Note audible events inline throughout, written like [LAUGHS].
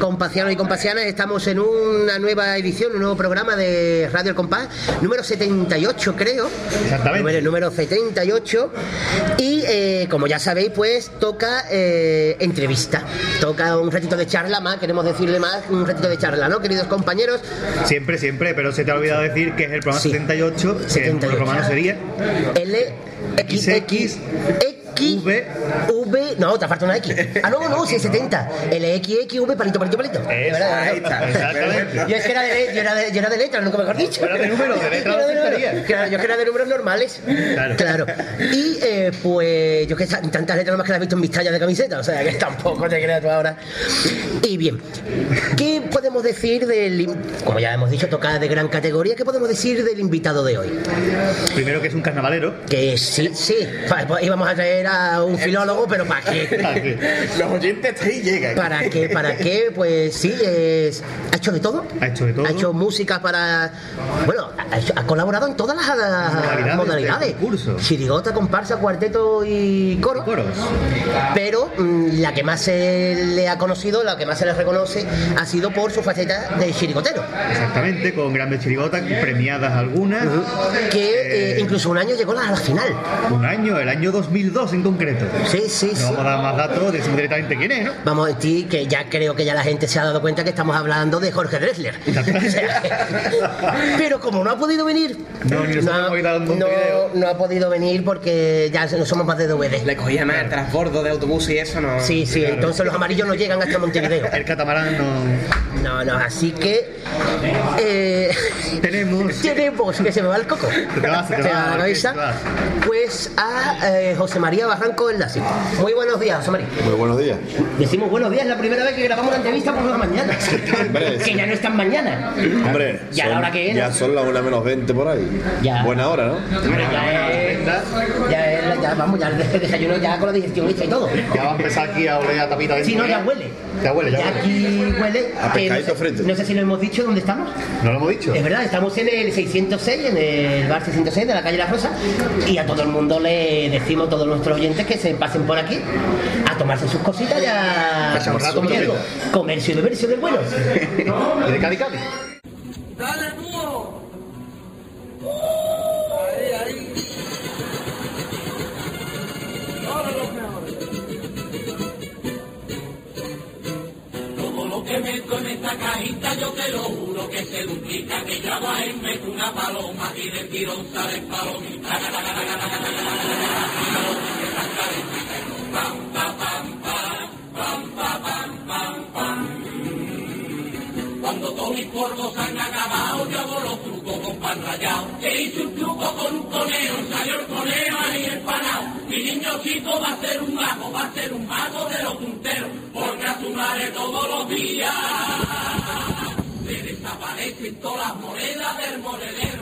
queridos compacianos y compacianas. Estamos en una nueva edición, un nuevo programa de Radio El Compás, número 78, creo. Exactamente. Número, número 78. Y eh, como ya sabéis, pues toca eh, entrevista. Toca un ratito de charla más, queremos decirle más, un ratito de charla, ¿no, queridos compañeros? Siempre, siempre, pero se te ha olvidado decir que es el programa Sí. 78, que 78. romano sería L, X, X, X, V. V, no, te falta una X. Ah, no, no, sí, 70. L, X, X, V, palito, palito, palito. Exactamente. Yo es que era de, yo era de, yo era de letras, nunca mejor dicho. Era de números, de letras Yo no. Claro, es que era de números normales. Claro. Y eh, pues yo que tantas letras nomás que las he visto en mis tallas de camiseta, o sea que [LAUGHS] tampoco te creas tú ahora. Y bien, ¿qué podemos decir del. Como ya hemos dicho, toca de gran categoría, ¿qué podemos decir del invitado de hoy? Primero que es un carnavalero. Que sí, sí, pues íbamos a traer a un filólogo, pero ¿para qué? [LAUGHS] Los oyentes ahí llegan. ¿Para qué? ¿Para qué? Pues sí, es, ha hecho de todo. Ha hecho de todo. Ha hecho música para. Bueno, ha, hecho- ha colaborado en todas las Modalidades modalidades. concurso. Chirigota, comparsa, cuarteto y coro. Coros. Pero mm, la que más se le ha conocido, la que más se le reconoce, ha sido por su faceta de chirigotero. Exactamente, con grandes chirigotas, premiadas algunas. Que eh, incluso un año llegó a la final. Un año, el año 2002 en concreto. Sí, sí, No sí. vamos a dar más datos, decimos directamente quién es, ¿no? Vamos a decir que ya creo que ya la gente se ha dado cuenta que estamos hablando de Jorge. [LAUGHS] O sea, pero como no ha podido venir, No, no- video. no ha podido venir porque ya no somos más de DVD. Le cogía más el transbordo de autobús y eso no. Sí, sí, entonces los amarillos no llegan hasta Montevideo. [LAUGHS] El catamarán no. No, no, así que eh, Tenemos. tenemos que se me va el coco. Te va, se te va, la cabeza. Pues a eh, José María Barranco el Lazi. Muy buenos días, José María. Muy buenos días. Decimos buenos días, es la primera vez que grabamos una entrevista por la mañana. [LAUGHS] Hombre, que ya no es tan mañana. Hombre, ¿Y a la son- hora que es, ya son las una menos 20 por ahí. Ya. Buena hora, ¿no? Hombre, ya es, ya es, ya vamos, ya el desayuno ya con la digestión hecha y todo. Ya va a empezar aquí a oler a tapita de Si no, ya huele. Ya huele, ya Ya huele. aquí huele. A no pescadito sé- frito. No sé si lo hemos dicho dónde estamos. ¿No lo hemos dicho? Es verdad, estamos en el 606, en el bar 606 de la calle La Rosa, y a todo el mundo le decimos, a todos nuestros oyentes, que se pasen por aquí a tomarse sus cositas y a, rato digo, comercio y bebercio del bueno. [LAUGHS] ¿Y de Cádiz, Cádiz? ¡Dale, búho! Que meto en esta cajita, yo te lo juro que se duplica, que ya va en meto una paloma y de tirón sale palomita. Cuando todos mis polvos han acabado, yo hago los trucos con pan rallado. Que hice un truco con un conejo, salió el conejo ahí empanado. Mi niño chico va a ser un mago, va a ser un mago de los punteros, porque a su madre todos los días le desaparecen todas las monedas del monedero.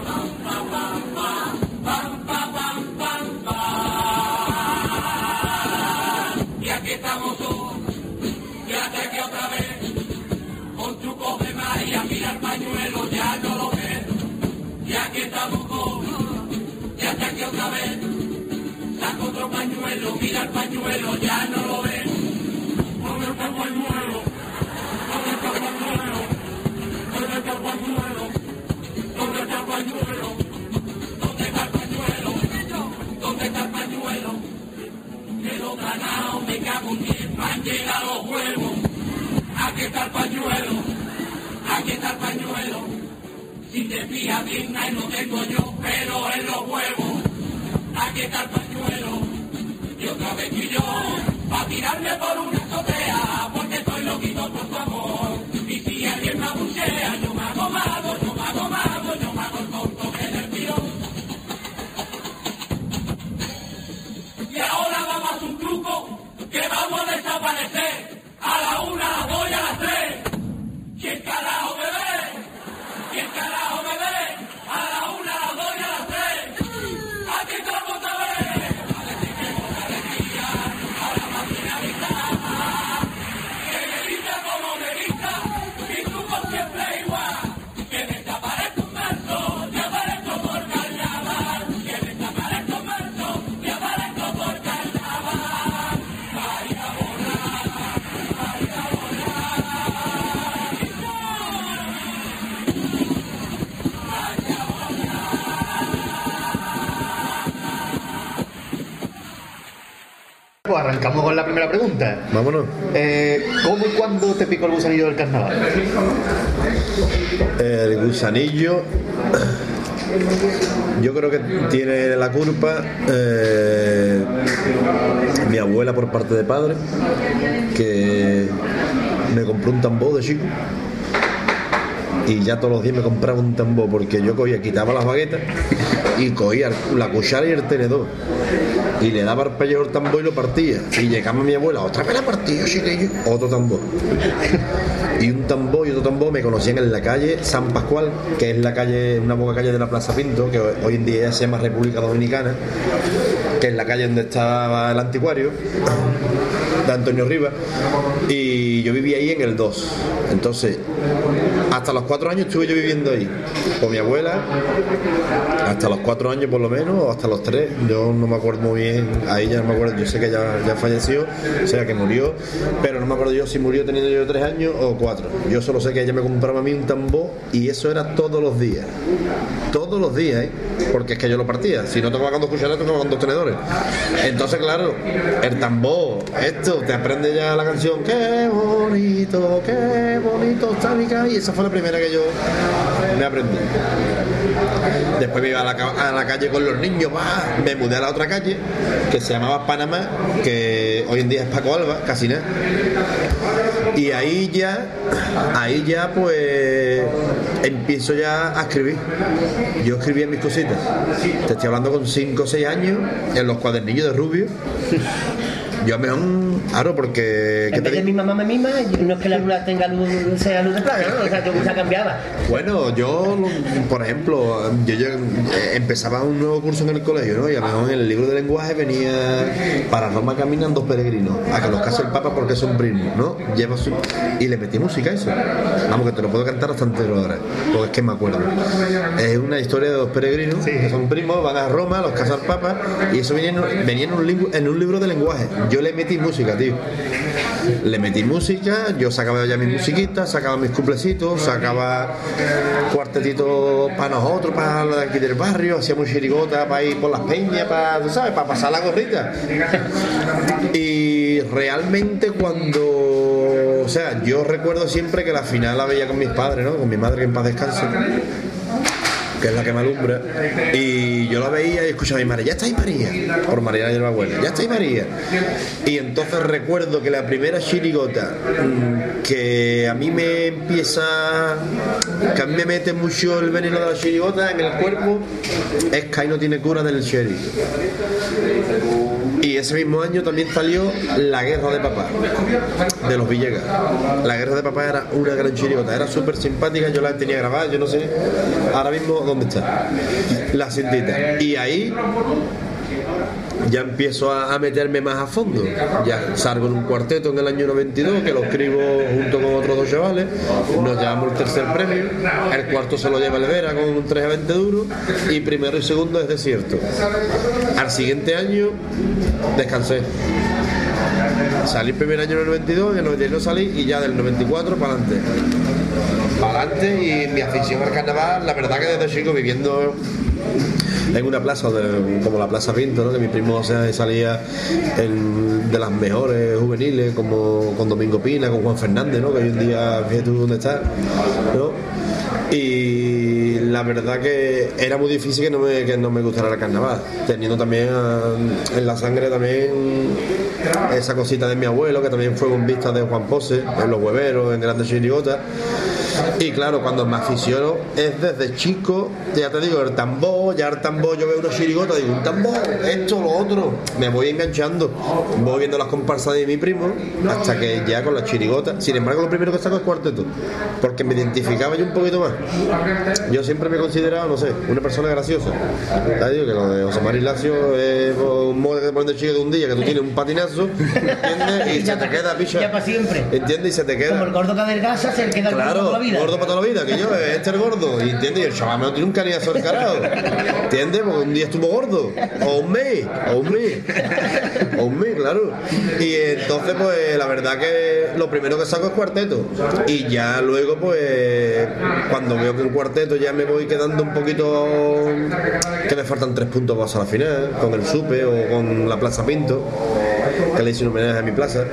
Que otra vez, saco otro pañuelo, mira el pañuelo, ya no lo ves. ¿Dónde está el pañuelo? ¿Dónde está el pañuelo? ¿Dónde está el pañuelo? ¿Dónde está el pañuelo? ¿Dónde está el pañuelo? ¿Dónde está el pañuelo? Quedo ganado, me cago en diez, han llegado los huevos. Aquí está el pañuelo, aquí está el pañuelo. Si te fijas bien, ahí no tengo yo, pero en los huevos. Está el pañuelo, y otra vez yo, pa' tirarme por una azotea, porque estoy loquito por tu amor. Arrancamos con la primera pregunta. Vámonos. Eh, ¿Cómo y cuándo te picó el gusanillo del carnaval? El gusanillo. Yo creo que tiene la culpa eh, mi abuela por parte de padre, que me compró un tambor de chico. Y ya todos los días me compraba un tambor porque yo cogía, quitaba las baguetas y cogía la cuchara y el tenedor. Y le daba el pellejo al tambor y lo partía. Y llegaba mi abuela, otra vez la partía, chiquillo. Otro tambor. Y un tambor y otro tambor me conocían en la calle San Pascual, que es la calle, una boca calle de la Plaza Pinto, que hoy en día se llama República Dominicana, que es la calle donde estaba el anticuario de Antonio Rivas. Y yo vivía ahí en el 2. Entonces, hasta los cuatro años estuve yo viviendo ahí con mi abuela, hasta los cuatro años por lo menos, o hasta los tres, yo no me acuerdo muy bien, ahí ya no me acuerdo, yo sé que ya, ya falleció, o sea que murió, pero no me acuerdo yo si murió teniendo yo tres años o cuatro. Yo solo sé que ella me compraba a mí un tambor y eso era todos los días, todos los días, ¿eh? porque es que yo lo partía, si no tocaba con dos cucharadas, tocaba con dos tenedores. Entonces, claro, el tambor, esto, te aprende ya la canción, qué bonito, qué bonito está mi calle, y esa fue la primera que yo me aprendí. Después me iba a la, calle con los niños, me mudé a la otra calle que se llamaba Panamá, que hoy en día es Paco Alba, casi nada. Y ahí ya, ahí ya pues empiezo ya a escribir. Yo escribía mis cositas. Te estoy hablando con 5 o 6 años en los cuadernillos de Rubio. Yo a lo mejor, claro, porque... ¿qué En te vez de mi mamá me mima, no es que la luna tenga luz, sea luz de plata, ¿no? O sea, yo se cambiaba. Bueno, yo, por ejemplo, yo, yo, empezaba un nuevo curso en el colegio, ¿no? Y a lo mejor en el libro de lenguaje venía para Roma caminan dos peregrinos, a que los case el Papa porque son primos, ¿no? Lleva su... Y le metí música a eso. Vamos, que te lo puedo cantar hasta entero ahora, porque es que me acuerdo. Es una historia de dos peregrinos que son primos, van a Roma, los casa el Papa, y eso venía en, venía en un, libro, en un libro de lenguaje. Yo le metí música, tío. Le metí música, yo sacaba ya mis musiquitas, sacaba mis cuplecitos, sacaba cuartetitos para nosotros, para los de aquí del barrio, hacíamos chirigota para ir por las peñas, para, tú sabes, para pasar la gorrita. Y realmente cuando, o sea, yo recuerdo siempre que la final la veía con mis padres, ¿no? Con mi madre que en paz descanse que es la que me alumbra, y yo la veía y escuchaba a mi madre, ya está ahí María, por María mi abuela, ya está ahí María. Y entonces recuerdo que la primera chirigota mm, que a mí me empieza, que a mí me mete mucho el veneno de la chirigota en el cuerpo, es que ahí no tiene cura del sheriff. Y ese mismo año también salió La Guerra de Papá, de los Villegas. La Guerra de Papá era una gran chirigota, era súper simpática, yo la tenía grabada, yo no sé ahora mismo dónde está. La cintita. Y ahí ya empiezo a, meterme más a fondo. Ya salgo en un cuarteto en el año 92, que lo escribo junto con otros dos chavales. Nos llevamos el tercer premio. El cuarto se lo lleva el Vera con un 3 a 20 duro. Y primero y segundo es desierto. Al siguiente año descansé. Salí el primer año en el 92, en el 92 salí y ya del 94 para adelante. Para adelante y mi afición al carnaval, la verdad que desde chico viviendo en una plaza de- como la Plaza Pinto, ¿no? que mi primo o sea, salía en- de las mejores juveniles, como con Domingo Pina, con Juan Fernández, ¿no? que hoy en día, fíjate tú dónde está. ¿no? Y la verdad que era muy difícil que no me, que no me gustara el carnaval, teniendo también ah, en la sangre también esa cosita de mi abuelo, que también fue bombista de Juan Pose, en los hueveros, en grandes chirigotas. Y claro, cuando me aficiono es desde chico, ya te digo, el tambor, ya el tambor, yo veo una chirigota, digo, un tambor, esto, lo otro, me voy enganchando, voy viendo las comparsas de mi primo, hasta que ya con la chirigota, sin embargo, lo primero que saco es cuarteto, porque me identificaba yo un poquito más. Yo siempre me he considerado, no sé, una persona graciosa. Ya digo que lo de José María Lacio es un modo que te ponen de chico de un día, que tú tienes un patinazo, ¿entiendes? Y [LAUGHS] se te queda, picha. Ya para siempre. ¿Entiendes? Y se te queda. Como el gordo que adelgaza, se le queda el gordo Claro, la gordo para toda la vida, que yo, este es el gordo, y y el chaval no tiene un cariñazo al ¿entiendes? Porque un día estuvo gordo, o un mes, o un mes, o un mes, claro. Y entonces, pues, la verdad que lo primero que saco es cuarteto, y ya luego, pues, cuando veo que el cuarteto ya me voy quedando un poquito, que me faltan tres puntos para a la final, con el Supe o con la Plaza Pinto, que le hice un homenaje a mi plaza,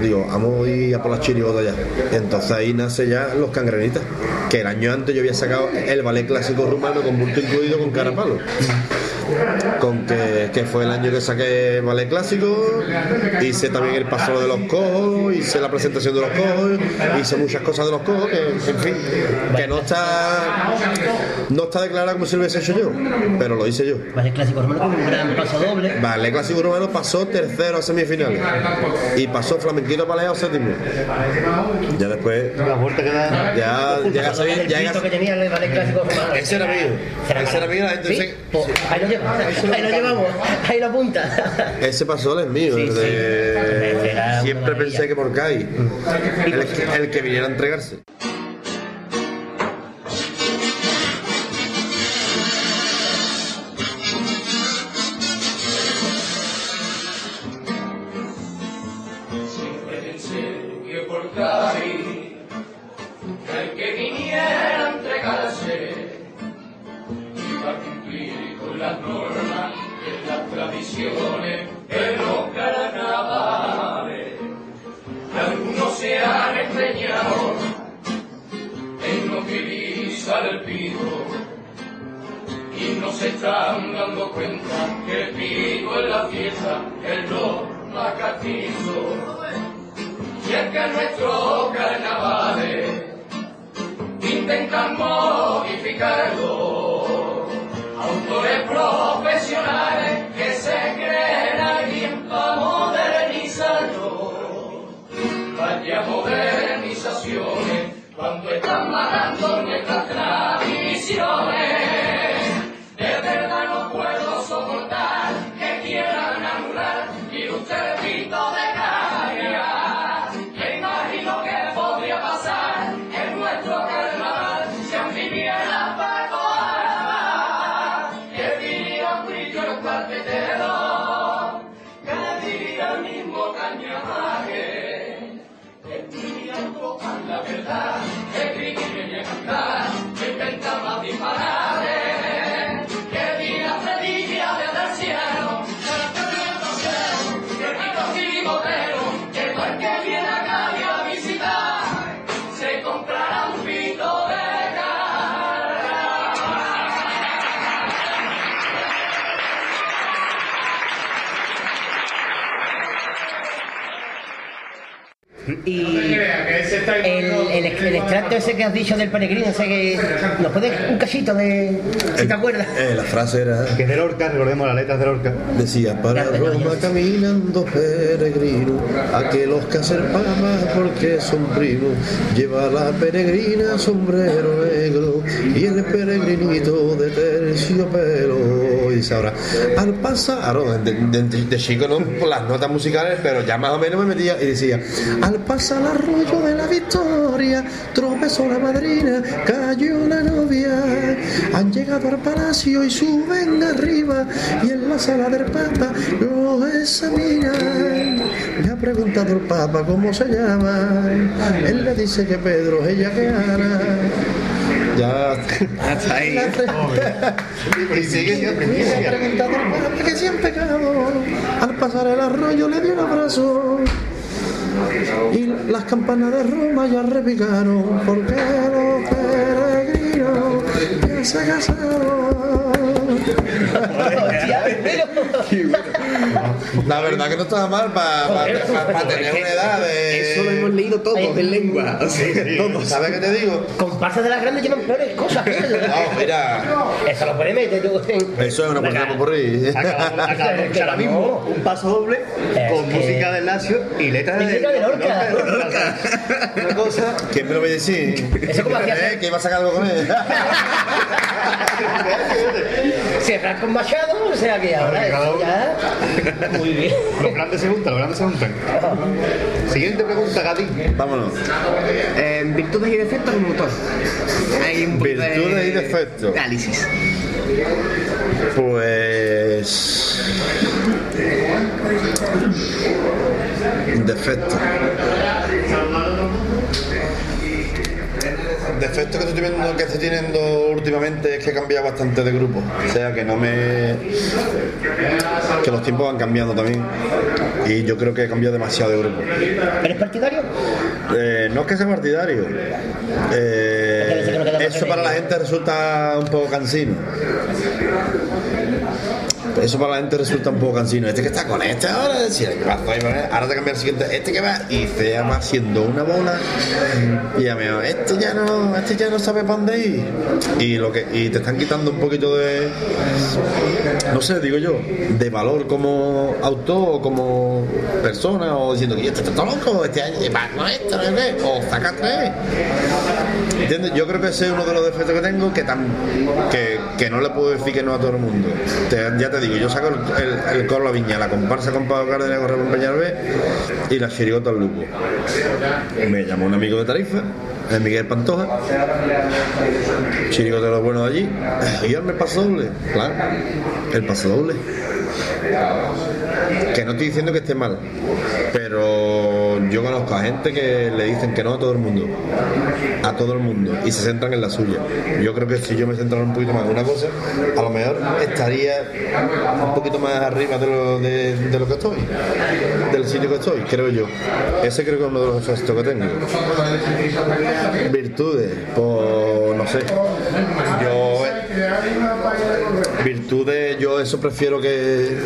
digo, vamos a ir a por las chirigotas ya. Entonces ahí nace ya Los Cangrenitas, que el año antes yo había sacado el ballet clásico rumano con bulto incluido con carapalo. Con que, que fue el año que saqué ballet clásico, hice también el paso de los cojos, hice la presentación de los cojos, hice muchas cosas de los cojos, que en fin, que no está no está declarado como si lo hubiese hecho yo, pero lo hice yo. Vale, clásico romano con un gran paso doble. Ballet clásico romano pasó tercero a semifinales y pasó flamenquito paleado séptimo. Ya después La vuelta que da. ya llega a Paso doble, ser- el llega el ahí lo llevamos, ahí lo apunta. Ese pasó es mío, Sí, el sí. de- siempre pensé que por Kai, el, el que viniera a entregarse. La verdad, Y el, el, el extracto ese que has dicho del peregrino, ese que. ¿Nos puedes un cachito de. si te acuerdas? Eh, la frase era Que es de Lorca, recordemos las letras de Lorca. Decía, para Roma caminando peregrino, a que los caserpamas porque son primos, lleva la peregrina sombrero negro y el peregrinito de terciopelo. Y ahora, al pasar, de, de- de- de chico no por las notas musicales, pero ya más o menos me metía y decía, al pasar el arroyo de la victoria, tropezó la madrina, cayó la novia, han llegado al palacio y suben arriba y en la sala del papa lo examinan. Me ha preguntado el papa cómo se llama, él le dice que Pedro, ella que Ana. Ya. Hasta ahí. Y sigue siempre. Me ha preguntado el papa que si han pecado, al pasar el arroyo le dio un abrazo. Y las campanas de Roma ya repicaron porque los peregrinos ya se casaron. La verdad que no estaba mal para tener una edad de. Eso lo hemos leído todos en lengua. O sea, todos. ¿Sabes qué te digo? Comparsas de las grandes llevan peores cosas. No, mira, Eso lo puedes meter tú eso es una portada por ahí. Ahora [LAUGHS] mismo un paso doble con música de Lacio y letra de, Lorca. Una cosa. ¿Quién me lo va a decir? Eso como [LAUGHS] hacía ¿Eh? ¿Que iba a sacar algo con él? [LAUGHS] Si es Franco Machado, o sea que ahora eso ya. Muy bien. Los grandes se juntan, los grandes se juntan. Siguiente pregunta, Gati. Vámonos. Eh, virtudes y defectos del motor. Hay un poquito de- Virtudes y defectos. Análisis. Pues. Defecto. Defecto defecto que estoy, teniendo, que estoy teniendo últimamente es que he cambiado bastante de grupo. O sea que no me. que los tiempos van cambiando también. Y yo creo que he cambiado demasiado de grupo. ¿Eres partidario? Eh, no es que sea partidario. Eh, eso para la gente resulta un poco cansino. Eso para la gente resulta un poco cansino. Este que está con este ahora, decía, ¿qué pasó ahí, vale? ahora te cambia el siguiente, este que va y se va haciendo una bola y ya me va, este ya no, este ya no sabe para dónde ir. Y lo que, y te están quitando un poquito de no sé, digo yo, de valor como autor o como persona, o diciendo que este está todo loco, este año va con esto, no sé qué, o saca tres. Yo creo que ese es uno de los defectos que tengo, que, tan, que, que no le puedo decir que no a todo el mundo. Ya te digo, yo saco el, el, el coro La Viña, la comparsa con Pablo Cárdenas con Ramón Peñalver y la chirigota al Lupo. Me llamó un amigo de Tarifa, el Miguel Pantoja, chirigota de los buenos de allí, yo me paso doble, claro, el paso doble. Que no estoy diciendo que esté mal, pero yo conozco a gente que le dicen que no a todo el mundo, a todo el mundo, y se centran en la suya. Yo creo que si yo me centrara un poquito más en una cosa, a lo mejor estaría un poquito más arriba de lo, de, lo que estoy, del sitio que estoy, creo yo. Ese creo que es uno de los efectos que tengo. Virtudes, pues no sé. Yo virtudes, yo eso prefiero que,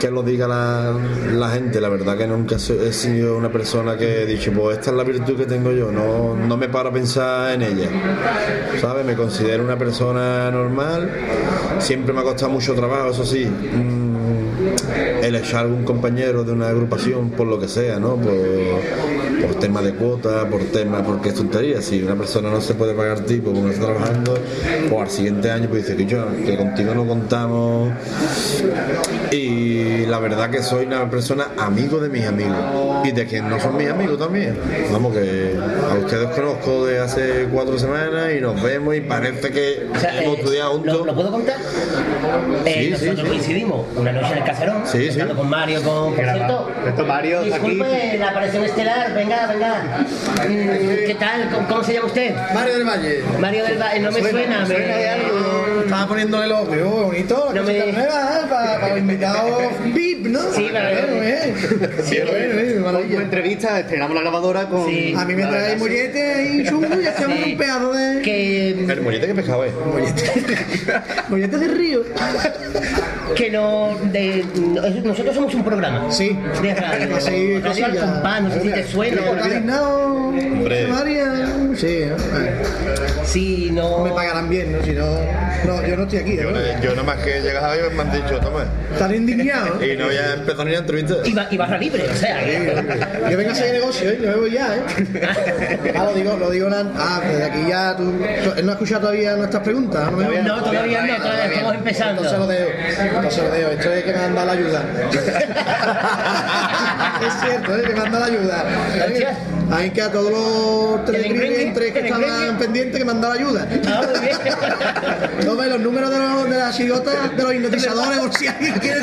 que lo diga la, la gente. La verdad que nunca he sido una persona que he dicho, pues esta es la virtud que tengo yo. No, no me paro a pensar en ella. ¿Sabes? Me considero una persona normal. Siempre me ha costado mucho trabajo, eso sí. mm, el echar algún compañero de una agrupación por lo que sea, ¿no? Por, por tema de cuota, por tema, porque es tontería. Si una persona no se puede pagar tipo como está trabajando, pues al siguiente año pues dice que yo, que contigo no contamos. Y la verdad que soy una persona amigo de mis amigos y de quienes no son mis amigos también. Vamos que a ustedes conozco de hace cuatro semanas y nos vemos y parece que O sea, hemos eh, estudiado ¿lo, juntos. lo puedo contar? Eh, Sí, sí, nosotros sí. coincidimos una noche en el caserón, Sí, sí. con Mario, con por cierto. Esto Mario está aquí. Disculpe la aparición estelar, venga, venga. ¿Qué tal? ¿Cómo, cómo se llama usted? Mario del Valle. Mario del Valle, no me suena, me- suena de algo. Estaba poniéndole los pero bonito, No no me- nueva, ¿eh? para, para los invitados [LAUGHS] ¿no? Sí, la verdad. Bueno, ¿eh? Sí. bueno, ¿eh? Entrevista estrenamos la grabadora con. Sí. A mí me trae sí. mollete y chungo y hacemos Sí. un pedazo de... que, El mollete que pescado es. mollete [LAUGHS] de río. que no, de, no- nosotros somos un programa. Sí. De radio. [LAUGHS] Sí, radio al compás, no sé si te suena. ¿Te has asignado, Hombre. María? Sí, ¿no? Sí, no. me pagarán bien, ¿no? Si no, no, yo no estoy aquí, Yo, ¿no? yo nada más que llegas ahí me han dicho, toma. Están indignados. Y no voy a empezar ni la entrevista. Y, ba- y barra libre, o sea. que- Yo vengo a hacer negocio, ¿eh? Yo me voy ya, ¿eh? [LAUGHS] Ah, lo digo, lo digo. na- Ah, desde aquí ya tú. Él no ha escuchado todavía nuestras preguntas, ¿no? No, todavía no, todavía estamos empezando. Entonces lo dejo. Entonces lo dejo. Esto es que me han dado la ayuda. [LAUGHS] es cierto, ¿eh? Que me han dado la ayuda. Hay que a todos los ¿Tienen televidentes que estaban ¿Tienen pendientes que me han la ayuda. Ah, muy bien. [LAUGHS] No ve los números de, los, de las chigotas, de los hipnotizadores, por si alguien quiere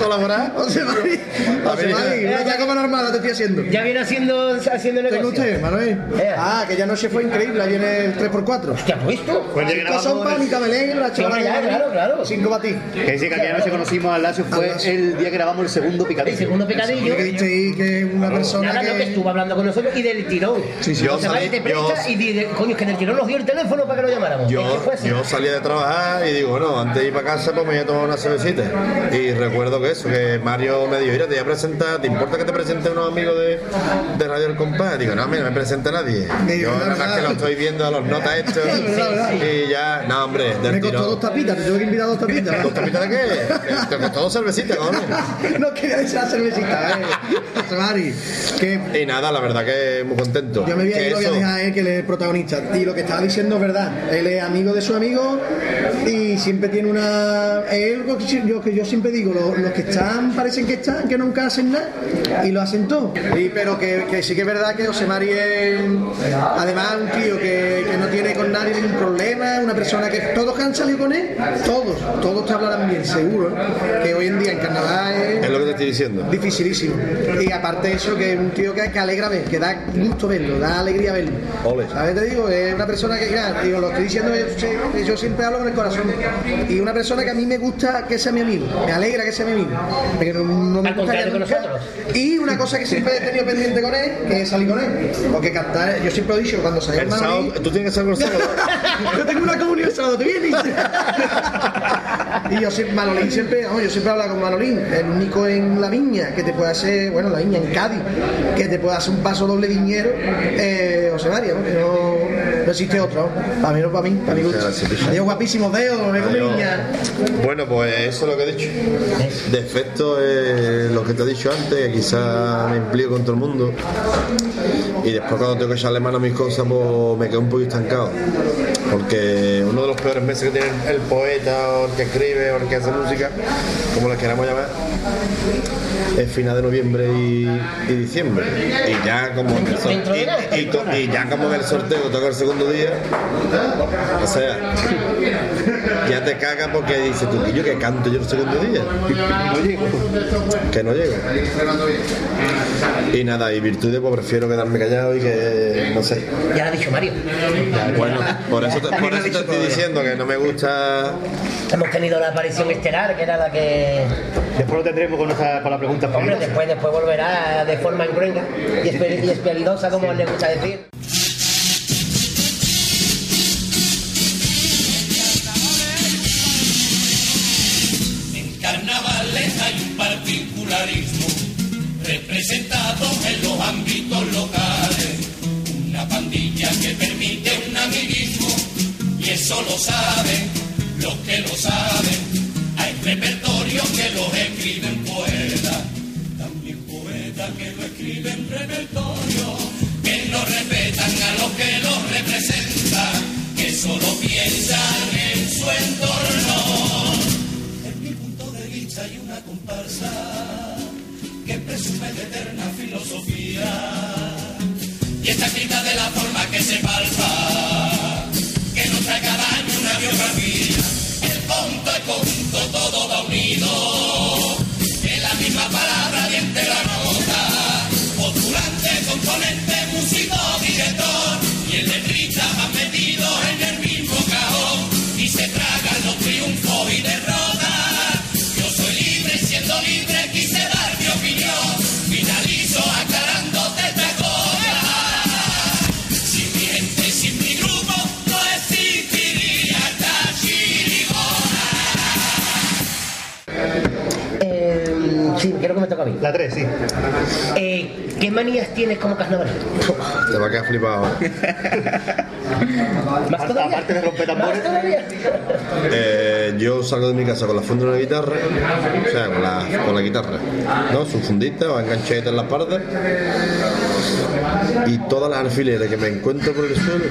colaborar. [LAUGHS] José Mari, José Mari, una llama normal te estoy haciendo. Ya viene haciendo, haciendo ¿Tengo negocio. usted, Manuel? Eh. Ah, que ya noche fue increíble, ahí viene el 3x4. ¿Te has visto? Pues ya Cinco Belén, la chavala claro, claro. Cinco. Que dice que aquella noche conocimos a Lacio fue el día que grabamos el segundo El picadillo. segundo picadillo. Que viste ahí que es una persona Nada, no, que estuvo hablando con nosotros y del tirón. Sí, sí. Yo y coño, es que del tirón dio el teléfono para que lo llamáramos. Yo, yo salía de trabajar y digo, bueno, antes de ir para casa pues me voy a tomar una cervecita. Y recuerdo que eso, que Mario me dijo, mira, te voy a presentar, ¿te importa que te presente unos amigos de, de Radio El Compás? Digo, no, mira, no me presenta nadie. Digo, Yo nada más que lo estoy viendo a los notas [LAUGHS] estos. verdad. Y ya, no, hombre, Me del costó dos tapitas, te tuve que invitar dos tapitas. ¿Dos tapitas de qué? Te costó dos cervecitas, cojones. [LAUGHS] no quería echar cervecita, eh. [LAUGHS] Mari, que Y nada, la verdad que muy contento. yo me voy a Que ir, lo voy a eso- dejar a él, que él es el protagonista. Y lo que estaba diciendo es verdad. Él es amigo de su amigo y siempre tiene una. Es algo que yo, que yo siempre digo: lo- los, que están, parecen que están, que nunca hacen nada y lo hacen todo. Y, pero que, que sí que es verdad que José Mari es, además, un tío que, que no tiene con nadie ningún problema, una persona que todos que han salido con él, todos, todos te hablarán bien, seguro. Que hoy en día en Canadá es. Es lo que te estoy diciendo. Dificilísimo. Y aparte de eso, que es un tío que, que alegra ver, que da gusto verlo, da alegría verlo. Ole. ¿Sabes? Te digo, es una persona que, ya, digo, lo estoy diciendo, yo, yo siempre hablo con el corazón. Y una persona que a mí me gusta que sea mi amigo, me alegra que sea mi amigo. Porque no, no me contrario que nunca. nosotros. Y una cosa que siempre he tenido pendiente con él, que es salir con él. Porque cantar, yo siempre lo he dicho, cuando salga El sábado, tú tienes que salir el sábado. [LAUGHS] yo tengo una comunión el sábado, ¿te vienes? [LAUGHS] y yo siempre, Manolín siempre, vamos, yo siempre hablo con Manolín, el único en la viña que te puede hacer, bueno, la viña en Cádiz, que te puede hacer un paso doble viñero, eh, José María, ¿no? Que no, no existe otro, ¿no? para mí no para mí, para mi gusto. Gracias, picha. Adiós, guapísimos dedos, me Adiós. viña. Bueno, pues eso es lo que he dicho. Defecto es lo que te he dicho antes, que quizás me implico con todo el mundo. Y después cuando tengo que echarle mano a mis cosas, pues me quedo un poco estancado. Porque uno de los peores meses que tiene el poeta, o el que escribe, o el que hace música, como les queramos llamar, es final de noviembre y, y diciembre. Y ya como el sor- Dentro de nada. y, y co- y ya como en el sorteo toca el segundo día, o sea, ya te cagas porque dices tú, "¿Y yo que canto yo el segundo día. No llego. Que no llego. Y nada, y virtudes, pues prefiero quedarme callado y que, no sé. Ya lo ha dicho Mario. Bueno, por eso te, por eso te estoy diciendo que no me gusta. Hemos tenido la aparición estelar, que era la que. Después lo tendremos con, nuestra, con la pregunta Hombre, después, después volverá de forma engruenga y, espe- y espialidosa, como le gusta decir. En carnavales hay un particularismo representado en los ámbitos locales. Una pandilla que permite un amiguismo y eso lo saben los que lo saben. Hay repertorios que los escriben poetas, también poetas que lo escriben repertorio, que no respetan a los que los representan, que solo piensan en su entorno. En mi punto de vista hay una comparsa que presume de eterna filosofía. Y está escrita de la forma que se palpa, que nos trae cada biografía. El conto es conto, todo va unido, en la misma palabra diente la creo que me toca a mí. La 3, sí. Eh, ¿Qué manías tienes como carnaval? Te va a quedar flipado. [LAUGHS] ¿Más todavía? Aparte de romper tambores. ¿Más todavía? Eh, yo salgo de mi casa con la funda de una guitarra, o sea, con la, con la guitarra, ¿no? Su fundita o enganchadita en la espalda. Y todas las alfileres que me encuentro por el suelo,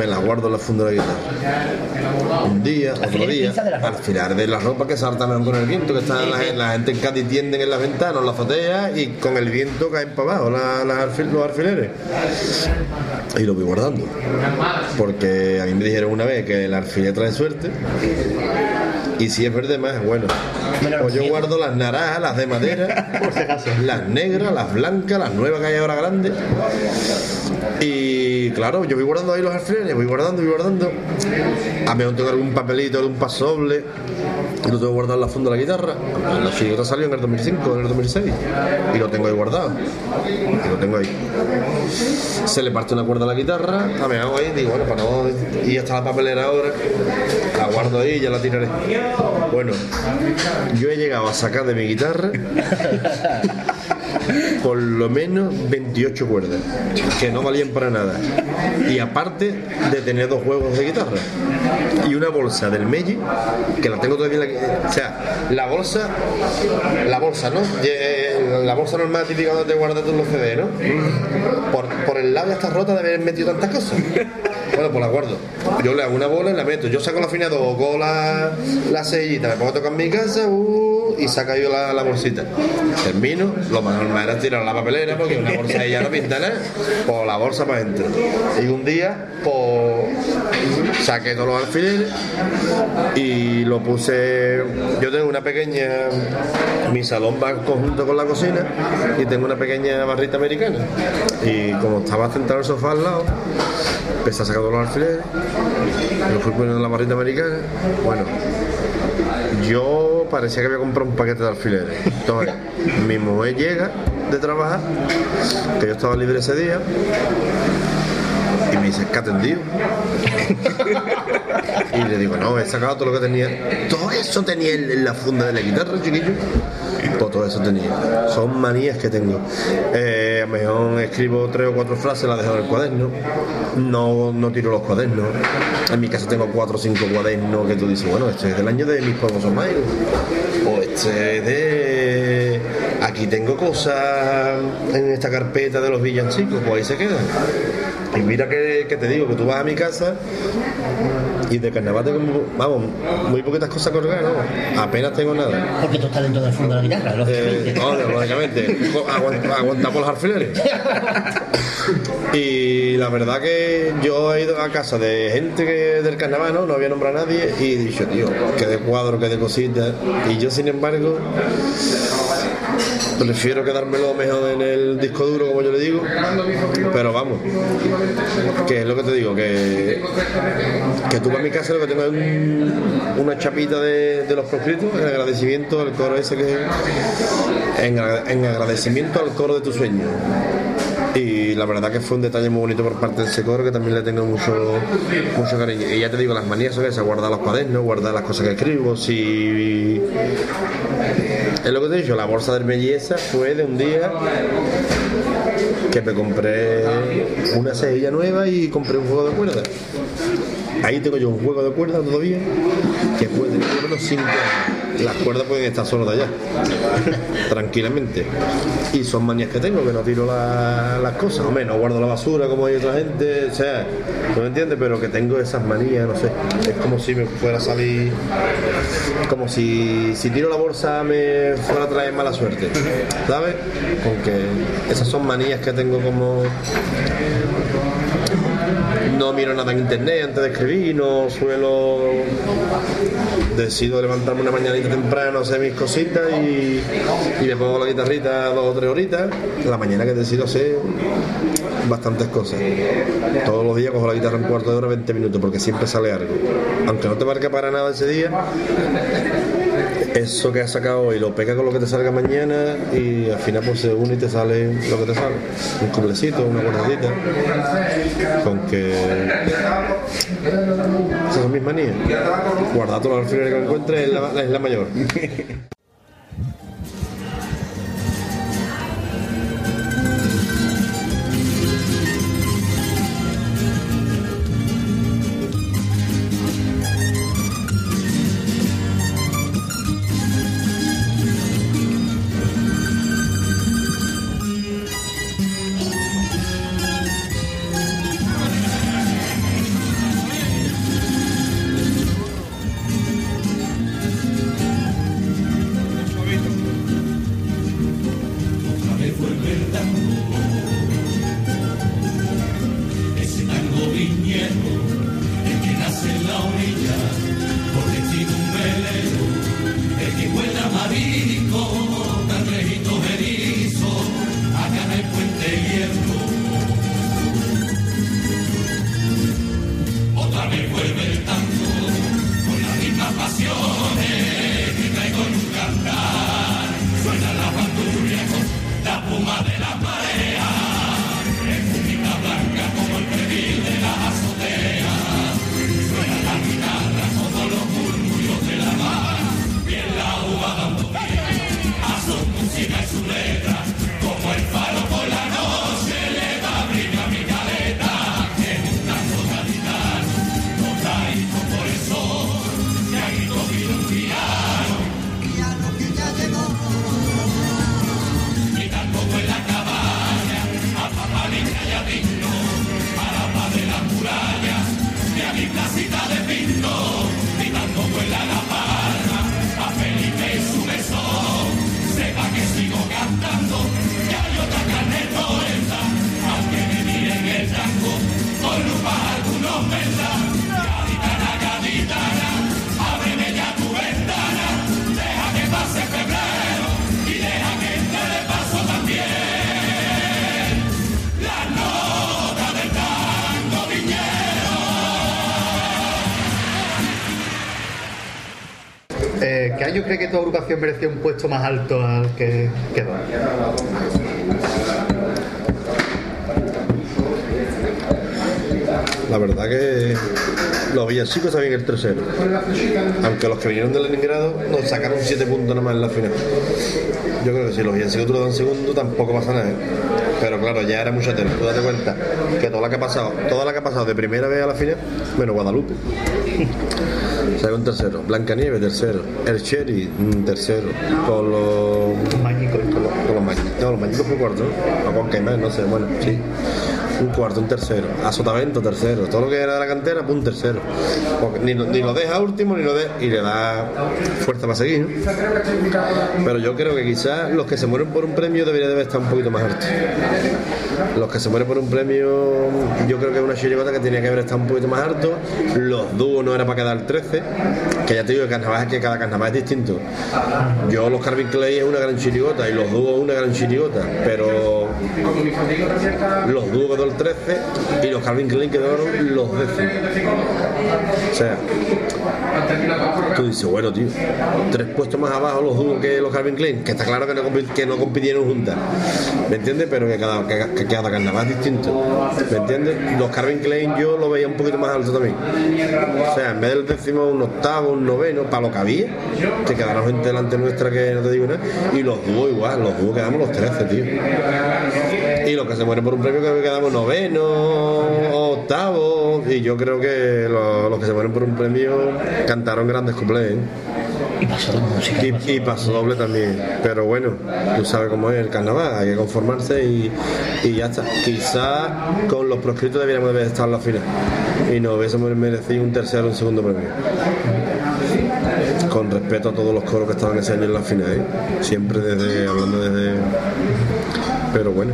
me las guardo en la funda de la guitarra. Un día, otro día, la ropa. alfilar de la ropa que saltan con el viento, que están la, la gente en Cádiz tienden en las ventanas, en las azoteas, y con el viento caen para abajo la- los alfileres. Y lo voy guardando. Porque a mí me dijeron una vez que el alfiler trae suerte. Y si es verde más, bueno. Pues yo guardo las naranjas, las de madera, [LAUGHS] las negras, las blancas, las nuevas que hay ahora grandes. Y claro, yo voy guardando ahí los alfileres, voy guardando, voy guardando. A mí tengo algún papelito, algún pasoble. Lo tengo guardado en la funda de la guitarra. La chirigota salió en el 2005, en el 2006. Y lo tengo ahí guardado. Y lo tengo ahí. Se le parte una cuerda a la guitarra. A me hago ahí, digo, bueno, para no ir hasta la papelera ahora. La guardo ahí y ya la tiraré. Bueno, yo he llegado a sacar de mi guitarra [LAUGHS] por lo menos 28 cuerdas, que no valían para nada. Y aparte de tener dos juegos de guitarra y una bolsa del Meiji, que la tengo todavía en la, O sea, la bolsa, la bolsa, ¿no? Eh, en la bolsa normal típica donde te guardas tú los CD, ¿no? Por, el lado ya está rota de haber metido tantas cosas. Bueno, pues la guardo. Yo le hago una bola y la meto. Yo saco el afinador, cojo la, la sellita, me pongo a tocar en mi casa uh, y saca yo la, la bolsita. Termino, lo más normal era tirar la papelera porque una bolsa ella no pinta nada, pues la bolsa para adentro. Y un día, pues saqué todos los alfileres y lo puse. Yo tengo una pequeña. Mi salón va conjunto con la cocina y tengo una pequeña barrita americana. Y como estaba sentado en el sofá al lado, empecé a sacar todos los alfileres, lo fui poniendo en la barrita americana. Bueno, yo parecía que había comprado un paquete de alfileres. Entonces, mi mujer llega de trabajar, que yo estaba libre ese día, me dice, ¿qué ha atendido? [LAUGHS] y le digo, no, he sacado todo lo que tenía. Todo eso tenía en la funda de la guitarra, chiquillo. Pues todo eso tenía. Son manías que tengo. Eh, a lo mejor escribo tres o cuatro frases, las dejo en el cuaderno. No, no tiro los cuadernos. En mi casa tengo cuatro o cinco cuadernos que tú dices, bueno, este es del año de mis pueblos son O este es de. Aquí tengo cosas en esta carpeta de los villancicos, pues ahí se quedan. Y mira que, que te digo, que tú vas a mi casa y de carnaval tengo, vamos, muy poquitas cosas colgadas, ¿no? Apenas tengo nada. Porque tú estás dentro del fondo de la guitarra, Eh, lógicamente. no, lógicamente, [LAUGHS] aguant- aguantamos los alfileres. Y la verdad que yo he ido a casa de gente que del carnaval, ¿no? No había nombrado a nadie y he dicho, tío, que de cuadro, que de cositas. Y yo, sin embargo, prefiero quedármelo mejor en el disco duro, como yo le digo. Pero vamos, que es lo que te digo, que, que tú vas a mi casa lo que tengo es un- una chapita de, de los proscritos en agradecimiento al coro ese que en, en agradecimiento al coro de tu sueño. Y la verdad que fue un detalle muy bonito por parte de ese coro que también le tengo mucho, mucho cariño. Y ya te digo, las manías son esas, guardar los cuadernos, guardar las cosas que escribo. Si es lo que te he dicho, la bolsa de belleza fue de un día que me compré una cejilla nueva y compré un juego de cuerdas. Ahí tengo yo un juego de cuerdas todavía que puede tener por lo menos cinco años. Las cuerdas pueden estar solo de allá, [LAUGHS] tranquilamente. Y son manías que tengo, que no tiro la- las cosas. Hombre, no guardo la basura como hay otra gente, o sea, ¿no me entiendes? Pero que tengo esas manías, no sé. Es como si me fuera a salir, como si, si tiro la bolsa me fuera a traer mala suerte, ¿sabes? Con que esas son manías que tengo como no miro nada en internet antes de escribir, no suelo. Decido levantarme una mañanita temprano, hacer mis cositas y, y me pongo la guitarrita dos o tres horitas. La mañana que decido hacer bastantes cosas. Todos los días cojo la guitarra un cuarto de hora, 20 minutos, porque siempre sale algo. Aunque no te marque para nada ese día, eso que has sacado hoy lo pega con lo que te salga mañana y al final pues se une y te sale lo que te sale. Un cublecito, una cuerdecita. Con que esas son mis manías. Guardar todos los alfileres que encuentres es es la mayor. [LAUGHS] ¿Qué año cree que tu agrupación merecía un puesto más alto al que quedó? La verdad que los villancicos también el tercero. Aunque los que vinieron de Leningrado nos sacaron 7 puntos nada más en la final. Yo creo que si los villancicos tú le dan segundo tampoco pasa nada. ¿eh? Pero claro, ya era mucha tela. Tú date cuenta que toda la que ha pasado, toda la que ha pasado de primera vez a la final, menos Guadalupe. Un tercero. Blancanieves, tercero. El Cherry, un tercero. Con los. Mágico. Con los, con los mañicos. No, los mañicos fue cuarto, con Caimán, no sé. Bueno, sí. Un cuarto, un tercero. A Sotavento, tercero. Todo lo que era de la cantera, pues un tercero. Porque ni, lo- ni lo deja último, ni lo deja. Y le da fuerza para seguir, ¿no? Pero yo creo que quizás los que se mueren por un premio deberían de estar un poquito más altos. Los que se mueren por un premio, yo creo que es una chirigota que tenía que haber estado un poquito más alto. Los dúos no era para quedar 13, que ya te digo que carnaval es que cada carnaval es distinto. Yo los Carvin Clay es una gran chirigota y los dúos una gran chirigota, pero los dúos quedó el 13 y los Calvin Klein quedaron los décimos. O sea, tú dices, bueno, tío, tres puestos más abajo los dúos que los Calvin Klein, que está claro que no, que no compitieron juntas. ¿Me entiendes? Pero que cada, que, cada carnaval es distinto. ¿Me entiendes? Los Calvin Klein yo lo veía un poquito más alto también. O sea, en vez del décimo, un octavo, un noveno, para lo que había, que quedaron gente delante nuestra que no te digo nada. Y los dúos igual, los dúos quedamos los 13, tío. Y los que se mueren por un premio que quedamos noveno, octavo. Y yo creo que los, los que se mueren por un premio cantaron grandes cuplés. ¿eh? Y pasó la música. Y, y paso doble también. Pero bueno, tú sabes cómo es el carnaval, hay que conformarse y, y ya está. Quizás con los proscritos deberíamos haber estado en la final. Y nos hubiésemos merecido un tercero o un segundo premio. Con respeto a todos los coros que estaban ese año en la final, ¿eh? siempre desde, hablando desde. Pero bueno,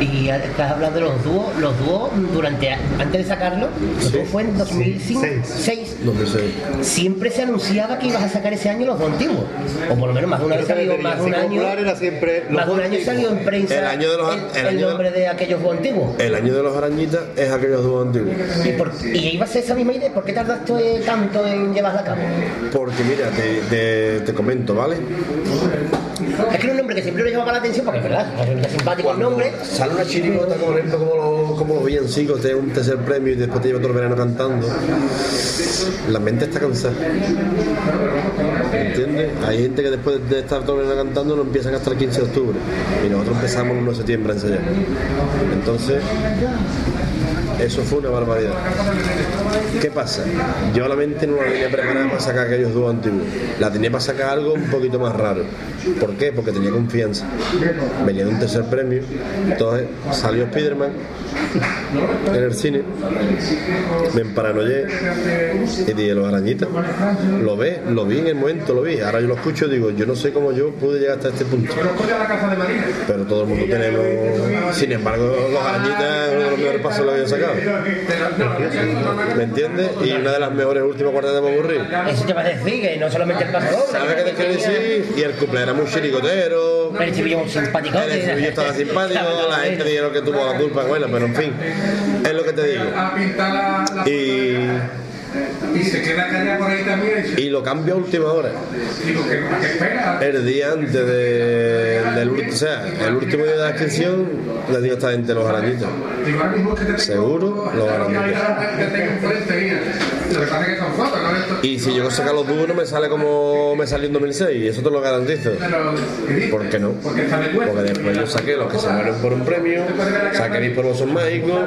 Y estás hablando de los dúos, los dúos durante antes de sacarlo, los Sí. dúos fue en 2005, Seis. 6. no sé. Siempre se anunciaba que ibas a sacar ese año los dos antiguos. O por lo menos más de una vez salió, más de un año. popular era siempre los Más de un año salió en prensa El año de los- el, el el año de- nombre de aquellos dos antiguos. El año de los arañitas es aquellos dos antiguos. ¿Y, por, y iba a ser esa misma idea, ¿por qué tardaste tanto en llevarla a cabo? Porque mira, te, te- te comento, ¿vale? Es que era un nombre que siempre me llamaba la atención porque es verdad, resulta simpático el nombre. Sale una chirigota, como por ejemplo, como los, como los villancicos, un tercer premio y después te lleva todo el verano cantando. La mente está cansada. ¿Entiendes? Hay gente que después de estar todo el verano cantando no empiezan hasta el 15 de octubre. Y nosotros empezamos el 1 de septiembre a ensayar. Entonces, eso fue una barbaridad. ¿Qué pasa? Yo la mente no la tenía preparada para sacar aquellos dos antiguos. La tenía para sacar algo un poquito más raro. ¿Por qué? Porque tenía confianza. Venía de un tercer premio. Entonces salió Spiderman en el cine. Me emparanoyé y dije, los arañitas. Lo ve, lo vi en el momento, lo vi. Ahora yo lo escucho y digo, yo no sé cómo yo pude llegar hasta este punto. Pero todo el mundo tenemos. Sin embargo, los arañitas uno de los mejores pasos que había sacado. ¿Me entiendes? Y una de las mejores últimas cuartas de Bobburri. Eso te va a decir que no solamente el paso doble. ¿Sabes qué te quiero decir? Y el cumple era muy chiricotero. El estribillo muy simpático. El estribillo estaba [LAUGHS] simpático, la gente dijeron que tuvo la culpa, bueno, pero en fin, es lo que te digo. Y, y se queda por ahí también. y lo cambio a última hora. El día antes de, del ulti- o sea, el último día de la inscripción, le digo a esta gente los arañitos. Seguro, lo Claro, harán. ya te tengo enfrente, mira. Lo que pasa es que son fotos, ¿no? Esto- Y si yo sacar los dúos no me sale como me salió en 2006, y eso te lo garantizo. ¿Por qué no? Porque después yo saqué los que se mueren por un premio, saqué mis son mágicos,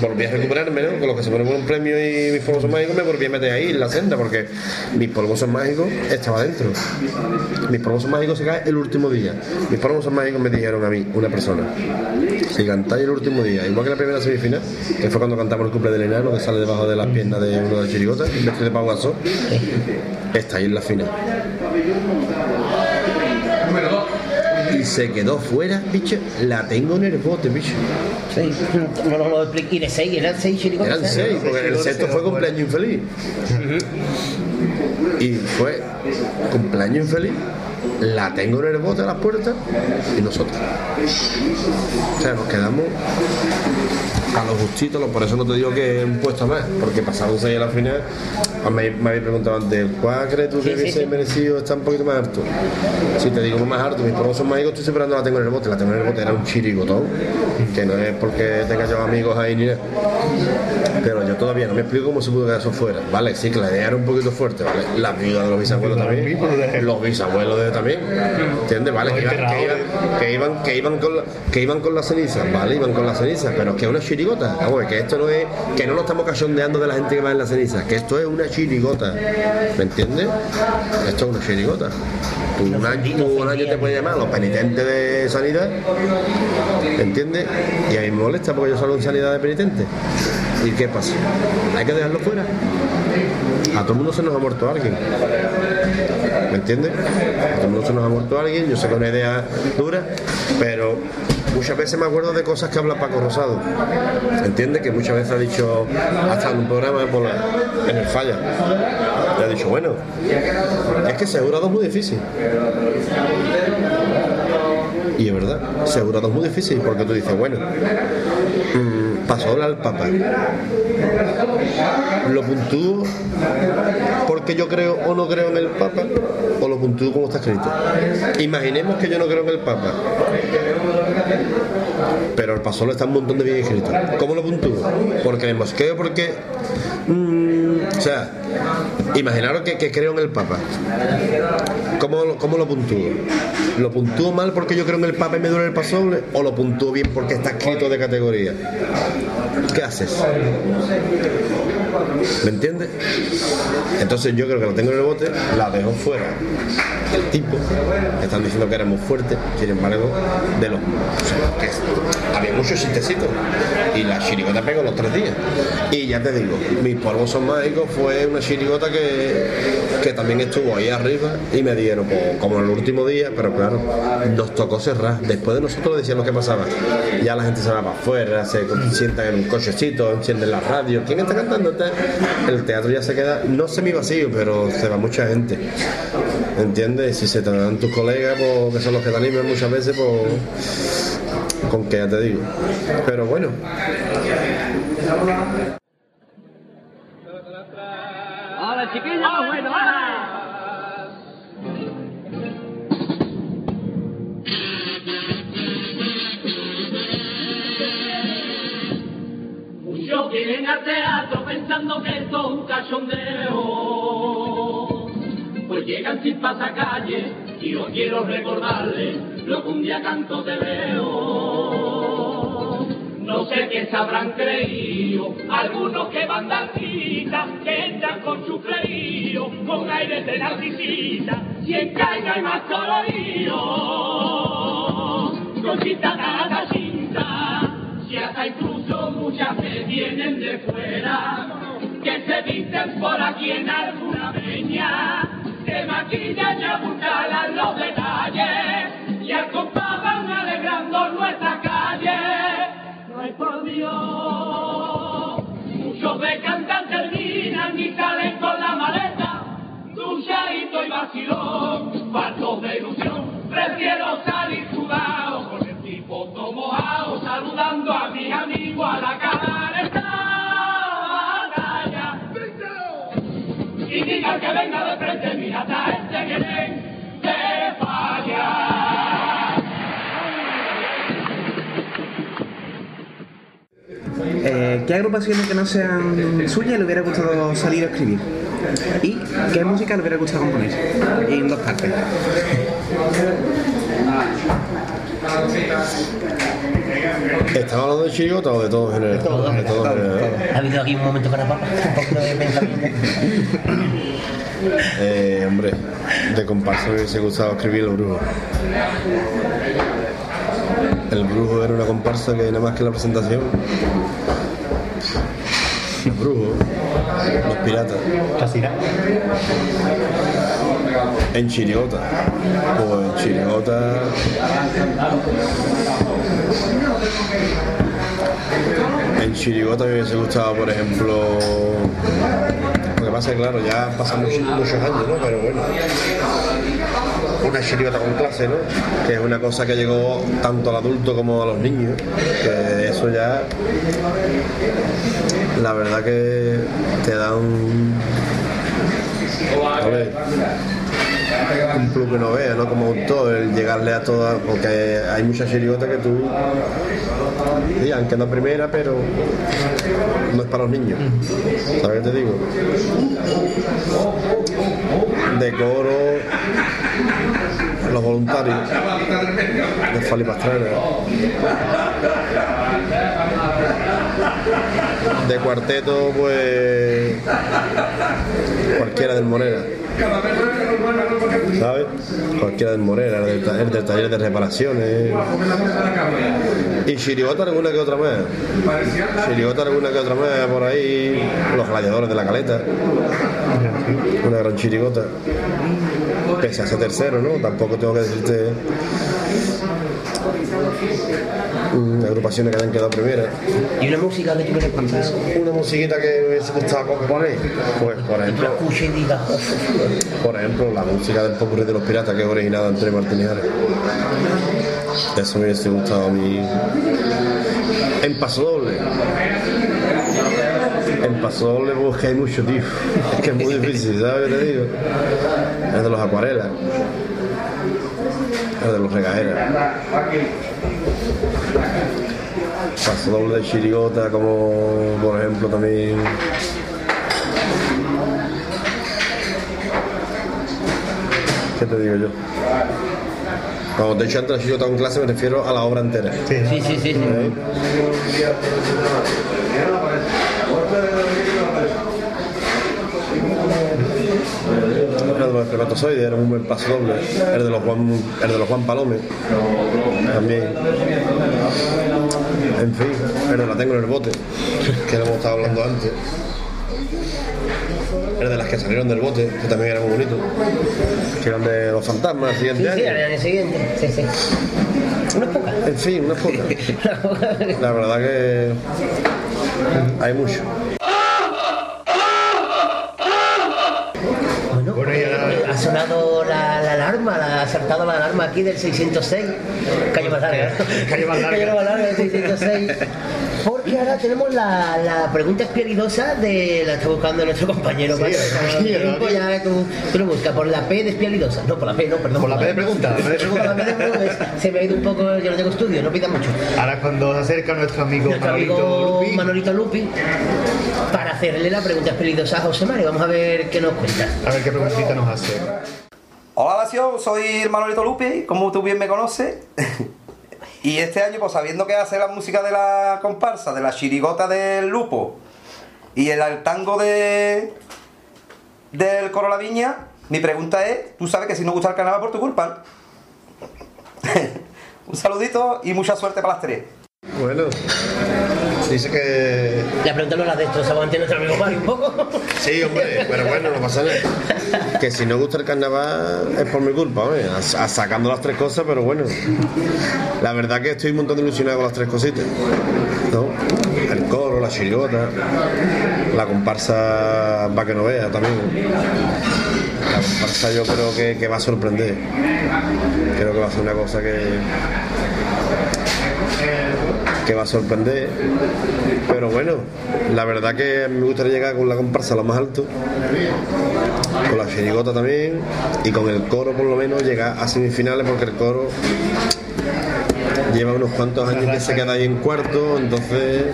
volví a recuperarme, ¿no? Con los que se mueren por un premio y mis polvos son me volví a meter ahí en la senda, porque mis polvos mágicos estaba dentro. Mis polvos mágicos se cae el último día. Mis polvos mágicos me dijeron a mí, una persona, si cantáis el último día, igual que la primera semifinal, que fue cuando cantamos el cumple del enano, que sale debajo de las piernas de uno de las chirigotas, vestido de Pau Gasol, estáis en la final. Y se quedó fuera, bicho. La tengo en el bote, bicho. Sí, no, no, no, y de 6, eran 6 chiricotes. Eran seis, porque el sexto fue cumpleaños infeliz. Y fue cumpleaños infeliz, la tengo en el bote a las puertas y nosotros. O sea, nos quedamos a los justitos, por eso no te digo que un puesto más, porque pasaron seis a la final Ah, Me, me habéis preguntado antes, ¿cuál crees tú que sí, hubiese sí. merecido estar un poquito más alto? Si te digo más alto, mis pruebas son más hijos, estoy separando la tengo en el bote. La tengo en el bote era un chirigotón, que no es porque tenga yo amigos ahí ni nada. Pero yo todavía no me explico cómo se pudo quedar eso fuera. Vale, sí, que la idea era un poquito fuerte, ¿vale? La viuda de los bisabuelos también. Los bisabuelos de también. ¿Entiendes? Vale, que iban, que iban, que iban, que iban con la, que iban con las cenizas, ¿vale? Iban con las cenizas, pero que es una chirigota. Vamos, que esto no es, que no nos estamos cachondeando de la gente que va en las cenizas, que esto es una chirigota. ¿Me entiendes? Esto es una chirigota. Tú un año, tú un año te puedes llamar los penitentes de sanidad, ¿me entiendes? Y a mí me molesta porque yo salgo en sanidad de penitente. ¿Y qué pasa? Hay que dejarlo fuera. A todo el mundo se nos ha muerto alguien. ¿Me entiendes? A todo el mundo se nos ha muerto alguien. Yo sé que es una idea dura, pero muchas veces me acuerdo de cosas que habla Paco Rosado. ¿Entiendes? Que muchas veces ha dicho, hasta en un programa en el falla. Le ha dicho, bueno, es que segurado es muy difícil. Y es verdad, segurado es muy difícil porque tú dices, bueno, mm, pasó ahora al Papa. Lo puntúo porque yo creo o no creo en el Papa o lo puntúo como está escrito. Imaginemos que yo no creo en el Papa. Pero el pasolo está un montón de bien escrito. ¿Cómo lo puntúo? Porque me mosqueo, porque. mm, o sea, imaginaros que, que creo en el Papa. ¿Cómo, ¿Cómo lo puntúo? ¿Lo puntúo mal porque yo creo en el Papa y me duele el pasoble? ¿O lo puntúo bien porque está escrito de categoría? ¿Qué haces? ¿Me entiendes? Entonces yo creo que lo tengo en el bote, la dejo fuera. El tipo, están diciendo que era muy fuerte, sin embargo, de los. que había muchos chistecitos. Y la chirigota pegó los tres días. Y ya te digo, mis polvos son mágicos fue una chirigota que, que también estuvo ahí arriba y me dieron, pues, como en el último día, pero claro, nos tocó cerrar. Después de nosotros decían lo que pasaba. Ya la gente se va para afuera, se sientan en un cochecito, encienden la radio. ¿Quién está cantando? El teatro ya se queda, no semi vacío, pero se va mucha gente. ¿Entiendes? Si se te dan tus colegas, pues, que son los que te animan muchas veces, pues. Con que ya te digo. Pero bueno, pensando que esto es. Pues llegan sin pasacalle y yo quiero recordarles lo que un día canto te veo. No sé qué se habrán creído, algunos que van darcita, que entran con su con aires de narcisita, y en caña hay más colorido. Cosita nada cinta, si hasta incluso muchas que vienen de fuera, que se visten por aquí en alguna peña, se maquillan y apuntalan los detalles, y al alegrando nuestra calle. Ay, por Dios, muchos de cantan terminan y salen con la maleta, duchadito y vacilón, faltos de ilusión, prefiero salir jugado con el tipo todo mojado, saludando a mis amigos a la cara Y digan que venga de frente, mira, hasta este que ven de falla. Eh, ¿Qué agrupaciones que no sean suyas le hubiera gustado salir a escribir? ¿Y qué música le hubiera gustado componer? Y en dos partes. [LAUGHS] [LAUGHS] ¿estamos hablando de chirigota o de todo en general? De todo, en general. Ha habido aquí un momento para papá, un poquito de pensamiento. Eh, hombre, de comparsa me hubiese gustado escribir El Brujo. El Brujo era una comparsa que nada más que la presentación. El Brujo, los piratas. En Chirigota. Pues en Chirigota. En Chirigota me hubiese gustado, por ejemplo. Lo que pasa es claro, ya pasan muchos, muchos años, ¿no? Pero bueno. Una chirigota con clase, ¿no? Que es una cosa que llegó tanto al adulto como a los niños. Que eso ya. La verdad que te da un. a ver, un plus que no vea, ¿no? Como autor, el llegarle a todas, porque hay muchas chirigotas que tú, sí, aunque no primera, pero no es para los niños, ¿sabes qué te digo? De coro, los voluntarios de Fali Pastrana. De cuarteto, pues cualquiera del Morera. ¿Sabes? Cualquiera del Morera, el del, ta- el del taller de reparaciones. Y chirigota alguna que otra más. Chirigota alguna que otra más por ahí. Los gladiadores de la caleta. Una gran chirigota. Pese a ser tercero, ¿no? Tampoco tengo que decirte mm, agrupaciones que hayan quedado primeras. Y una música que tú me recomiendas. Una musiquita que me hubiese gustado componer, pues por ejemplo, escuches y digas, "Uf, por ejemplo, la música del Popurrí de los Piratas que es originada de Antonio Martínez. Eso me hubiese gustado a mí. En paso doble. En paso doble pues que hay mucho, tío. Es que es muy difícil, ¿sabes te digo? Es de los acuarelas. Es de los regajeras. Paso doble de chirigota, como por ejemplo también. ¿Qué te digo yo? Cuando te he dicho antes la chirigota en clase me refiero a la obra entera. Sí, sí, sí. sí. ¿Eh? El de los espermatozoides era un buen paso doble. El de los Juan, el de los Juan Palome. También. En fin, el de la tengo en el bote, que lo hemos estado hablando antes. El de las que salieron del bote, que también era muy bonito. Que eran de los fantasmas, Sí, siguiente sí, año. al año siguiente. Sí, sí. Unas pocas. En fin, unas pocas. [LAUGHS] La verdad que hay mucho. Bueno, eh, ha sonado saltado la alarma aquí del 606. Calle más larga. Calle más larga. [LAUGHS] Calle más larga del 606. Porque ahora tenemos la, la pregunta espialidosa de la está buscando nuestro compañero. Sí, tiempo, sí. ya tú, tú lo buscas por la P de espialidosa. No, por la P, no, perdón. Por la P de pregunta, la P de la P de pregunta. Se me ha ido un poco, yo no tengo estudio, no pida mucho. Ahora cuando se acerca nuestro amigo nuestro Manolito amigo Lupi. Manolito Lupi para hacerle la pregunta espialidosa a José Mario. Vamos a ver qué nos cuenta. A ver qué preguntita nos hace. Hola Nación, soy Manolito Lupi, como tú bien me conoces. [LAUGHS] y este año, pues sabiendo que hace la música de la comparsa, de la chirigota del lupo y el tango de del coro La Viña, mi pregunta es, tú sabes que si no gusta el carnaval por tu culpa. [LAUGHS] Un saludito y mucha suerte para las tres. Bueno, dice que. La pregunta no la destrozamos ante nuestro amigo Mario un poco. Sí, hombre, pero bueno, no pasa nada. Que si no gusta el carnaval es por mi culpa, hombre, a- a- sacando las tres cosas, pero bueno. La verdad que estoy un montón de ilusionado con las tres cositas. ¿no? El coro, la chirigota, la comparsa va que no vea también. La comparsa yo creo que, que va a sorprender. Creo que va a ser una cosa que que va a sorprender. Pero bueno, la verdad que me gustaría llegar con la comparsa a lo más alto, con la chirigota también, y con el coro por lo menos llegar a semifinales porque el coro lleva unos cuantos años que se queda ahí en cuarto, entonces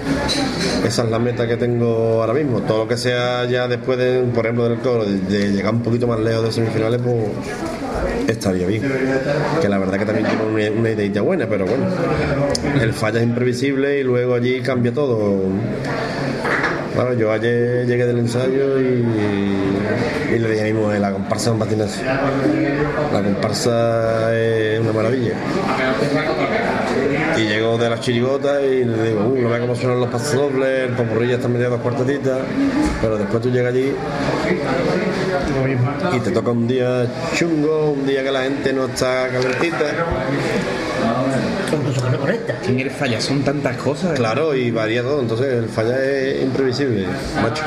esa es la meta que tengo ahora mismo. Todo lo que sea ya después, de, por ejemplo, del coro, de, de llegar un poquito más lejos de semifinales, pues estaría bien. Que la verdad que también tiene una, una ideita buena, pero bueno, el falla es imprevisible y luego allí cambia todo. Bueno, yo ayer llegué del ensayo y, y le dije a mi mujer, la comparsa un patinazo. La comparsa es una maravilla. Y llego de las chirigotas y le digo, uh, no ve cómo suenan los pasos dobles, el popurrí ya está medio dos cuartetitas, pero después tú llegas allí y te toca un día chungo, un día que la gente no está calentita. Incluso que no conecta. En el falla son tantas cosas. Claro, y varía todo, entonces el falla es imprevisible, macho.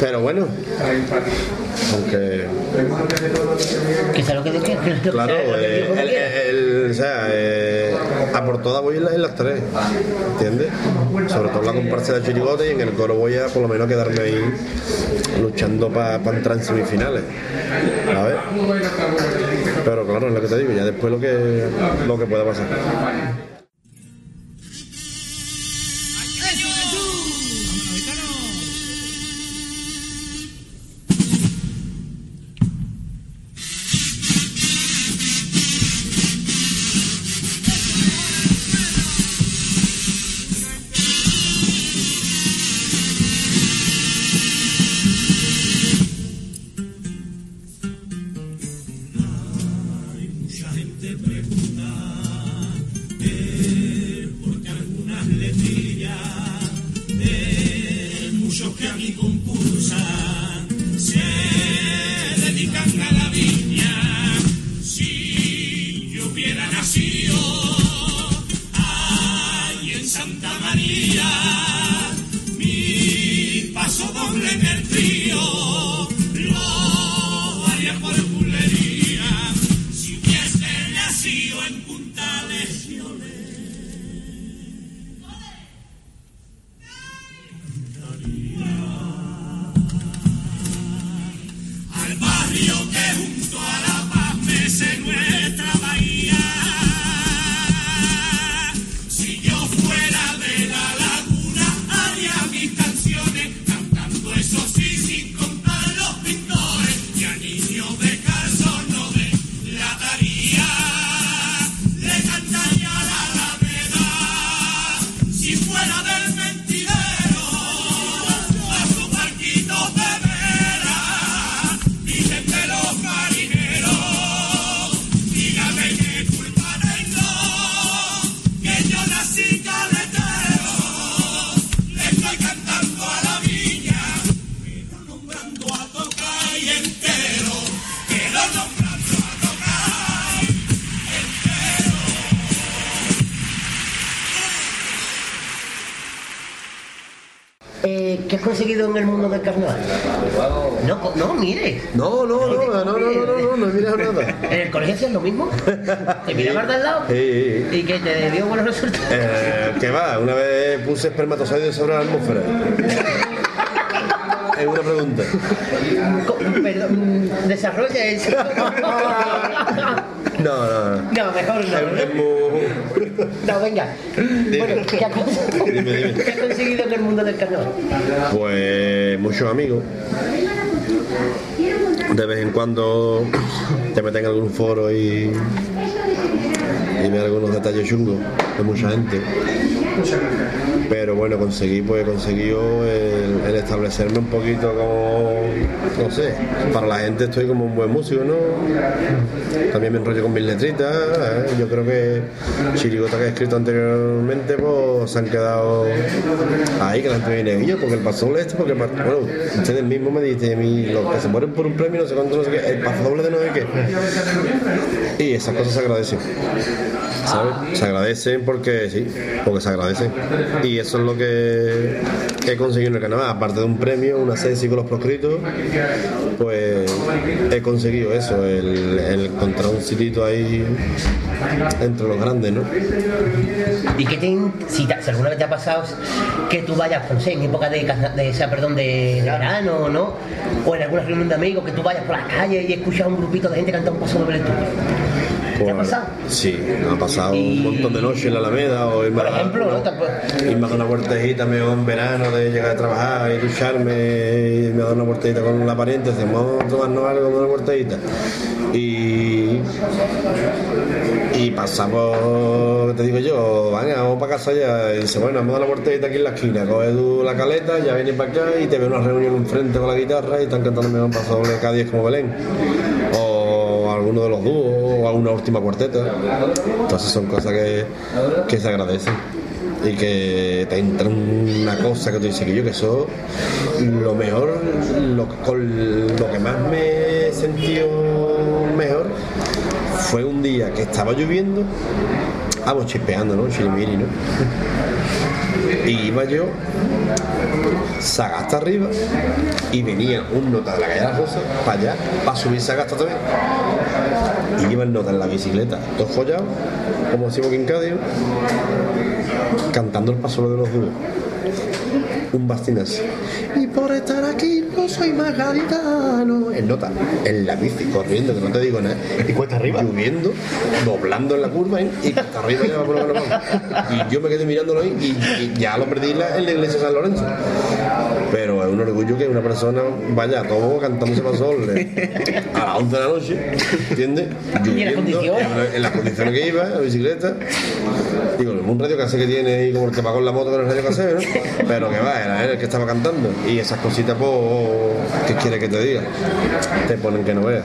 Pero bueno, Aunque, lo que claro, eh, el- o sea, eh, por todas voy en las, en las tres, ¿entiendes? Sobre todo la comparsa de Chirigote y en el coro voy a por lo menos quedarme ahí luchando para entrar en semifinales. Ver. Pero claro, es lo que te digo, ya después lo que, lo que pueda pasar. Eh, ¿Qué has conseguido en el mundo del carnaval? No, no, mire. No, no, no, no, no, no, no, no, no he mirado [LAUGHS] nada. ¿En el colegio hacías lo mismo? [LAUGHS] ¿Te mirabas de al lado? Sí, sí. ¿Y que te dio buenos resultados? Eh, ¿Qué va? Una vez puse espermatozoides sobre la atmósfera. Es una pregunta. Perdón, desarrolla eso. [LAUGHS] No, no, no. No, mejor no. No, venga. Bueno, ¿qué has, cons- Dime, dime. ¿qué has conseguido en el mundo del carnaval? Pues muchos amigos. De vez en cuando te meten en algún foro y, ven algunos detalles chungos de mucha gente. Pero bueno, conseguí, pues el, establecerme un poquito como, no sé, para la gente estoy como un buen músico, ¿no? También me enrollo con mis letritas. ¿eh? Yo creo que chirigotas que he escrito anteriormente, pues se han quedado ahí, que la gente viene, porque el paso doble este, porque el bueno, ustedes mismos me dicen, mí, los que se mueren por un premio, no sé cuánto, no sé qué, el paso doble de no sé qué. Y esas cosas se agradecen. ¿Sabes? Se agradecen porque sí, porque se agradecen. Y eso es lo que he conseguido en el carnaval, aparte de un premio, una sesi con los proscritos, pues he conseguido eso, el, el encontrar un sitito ahí entre los grandes, ¿no? ¿Y qué te, si, te- si alguna vez te ha pasado que tú vayas, no sé, en época de, de, o sea, perdón, de, de verano, ¿no? O en alguna reunión de amigos, que tú vayas por la calle y escuchas a un grupito de gente cantar un paso doble tuyo. ¿Te ha pasado? Sí, me ha pasado un montón de noches en la Alameda o irme Por a ejemplo, ¿no? Tampoco- irme a dar una vueltecita medio en verano de llegar a trabajar y ducharme y me a dar una vueltecita con la pariente, decimos, vamos a tomarnos algo, una vueltecita. Y, y pasamos, te digo yo, venga, vamos para casa ya. Y dice, bueno, vamos a dar la vueltecita aquí en la esquina, coge tú la caleta, ya vienes para acá y te veo una reunión enfrente con la guitarra y están cantando el paso doble día como Belén. O alguno de los dúos, o alguna última cuarteta. Entonces son cosas que, que se agradecen. Y que te entra una cosa que tú dices que yo que eso lo mejor, lo, con lo que más me he sentido mejor fue un día que estaba lloviendo, vamos chispeando, ¿no? Chirimiri, ¿no? Y iba yo, saga hasta arriba, y venía un nota de la calle de la Rosa para allá, para subir saga hasta también. Y el nota en la bicicleta, todo follado, como decimos aquí en Cádiz, cantando el paso de los duros. Un bastinazo. Y por estar aquí no soy más gaditano. El nota, en la bici, corriendo, que no te digo nada. Y cuesta arriba. Lloviendo, doblando en la curva ¿eh? y cuesta arriba ya va por que vamos. Y yo me quedé mirándolo ahí y, y ya lo perdí en la- en la iglesia de San Lorenzo. Pero es un orgullo que una persona vaya a todo cantando ese paso doble [LAUGHS] a las 11 de la noche, ¿entiendes? Lloviendo, en, en las condiciones que iba, en la bicicleta. Y con un radio casé que tiene y como el que va con la moto con el radio casé, ¿no? Pero que va, era él el que estaba cantando. Y esas cositas, pues, ¿qué quiere que te diga? Te ponen que no veas.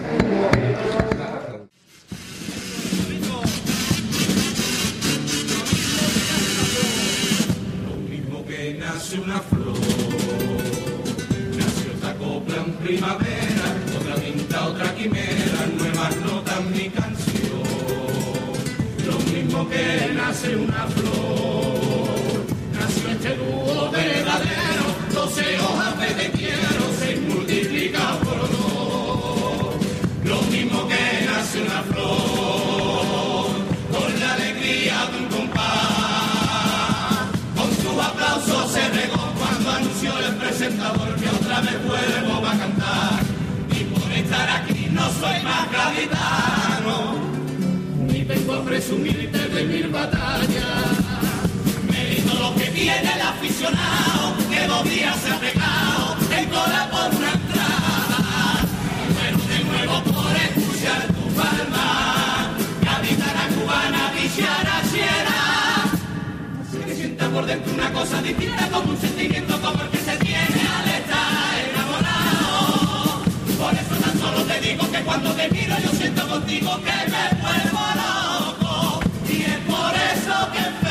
Nace una flor. Nació este dúo verdadero, doce hojas de te quiero, se multiplica por dos. Lo mismo que nace una flor, con la alegría de un compás. Con su aplauso se regó cuando anunció el presentador que otra vez vuelvo a cantar. Y por estar aquí no soy más gaditano, ni vengo a presumirte de mil batallas. Tiene el aficionado, que dos días se ha pegado en cola por una entrada. Pero de nuevo por escuchar tu palma, gaditana cubana, viciana, siera que sienta por dentro una cosa distinta como un sentimiento como el que se tiene al estar enamorado. Por eso tan solo te digo que cuando te miro yo siento contigo que me vuelvo loco. Y es por eso que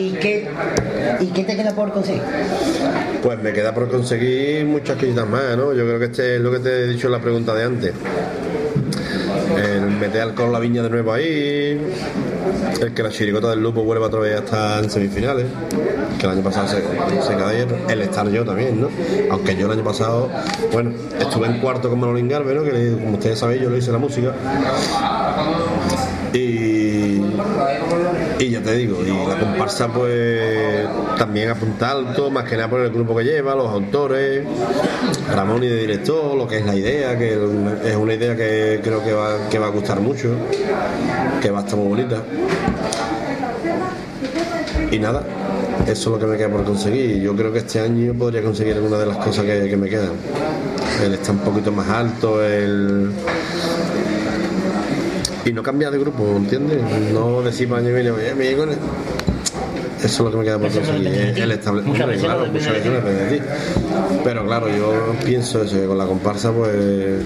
¿Y qué, ¿Y qué te queda por conseguir? Pues me queda por conseguir muchas cositas más, ¿no? Yo creo que este es lo que te he dicho en la pregunta de antes. El meter alcohol la viña de nuevo ahí, el que la chirigota del lupo vuelva otra vez a estar en semifinales, que el año pasado se, se cayeron, el estar yo también, ¿no? Aunque yo el año pasado, bueno, estuve en cuarto con Manolín Garbe, ¿no? Que le- como ustedes sabéis, yo le hice la música. Y, y ya te digo, y la comparsa pues también apunta alto, más que nada por el grupo que lleva, los autores, Ramón y de director, lo que es la idea, que es una idea que creo que va, que va a gustar mucho, que va a estar muy bonita. Y nada, eso es lo que me queda por conseguir. Yo creo que este año podría conseguir alguna de las cosas que, que me quedan. El estar un poquito más alto, el y no cambiar de grupo, ¿entiendes? No decir para año viene, oye, me llego en el-". Eso es lo que me queda por conseguir. ti. El estable... Muchas Hombre, veces no claro, muchas veces depende de ti. Pero claro, yo pienso eso, que con la comparsa pues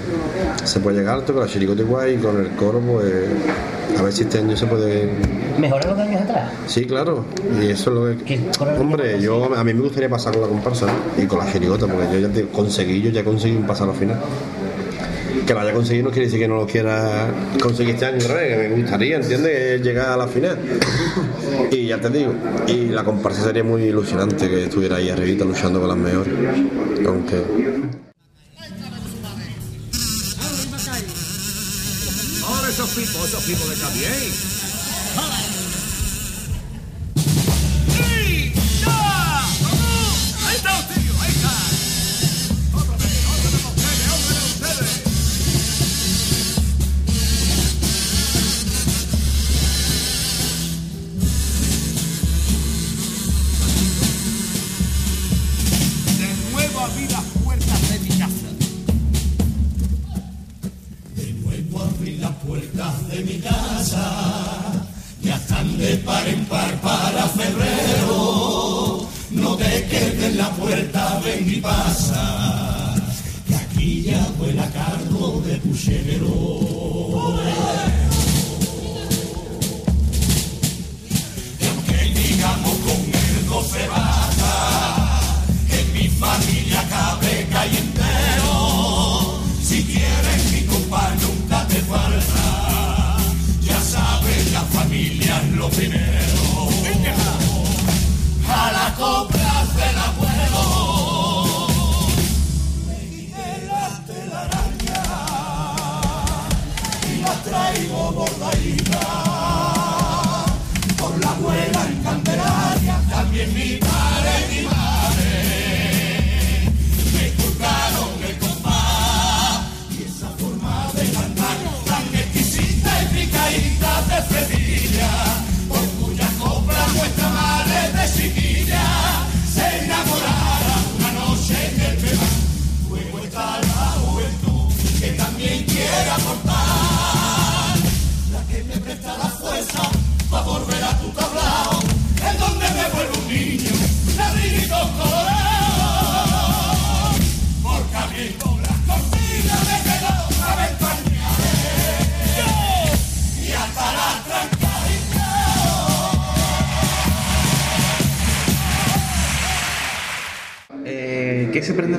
se puede llegar alto, con la chiricota igual y con el coro pues a ver si este año se puede... ¿Mejorar los años atrás? Sí, claro, y eso es lo que... Hombre, yo a mí me gustaría pasar con la comparsa y con la chirigota, porque yo ya te conseguí, yo ya conseguí un pasar al final. Que lo haya conseguido no quiere decir que no lo quiera conseguir este año otra que me gustaría, ¿entiendes? Llegar a la final. Y ya te digo, y la comparsa sería muy ilusionante que estuviera ahí arribita luchando con las mejores. Aunque Ahora esos pipos, esos pipos de bien.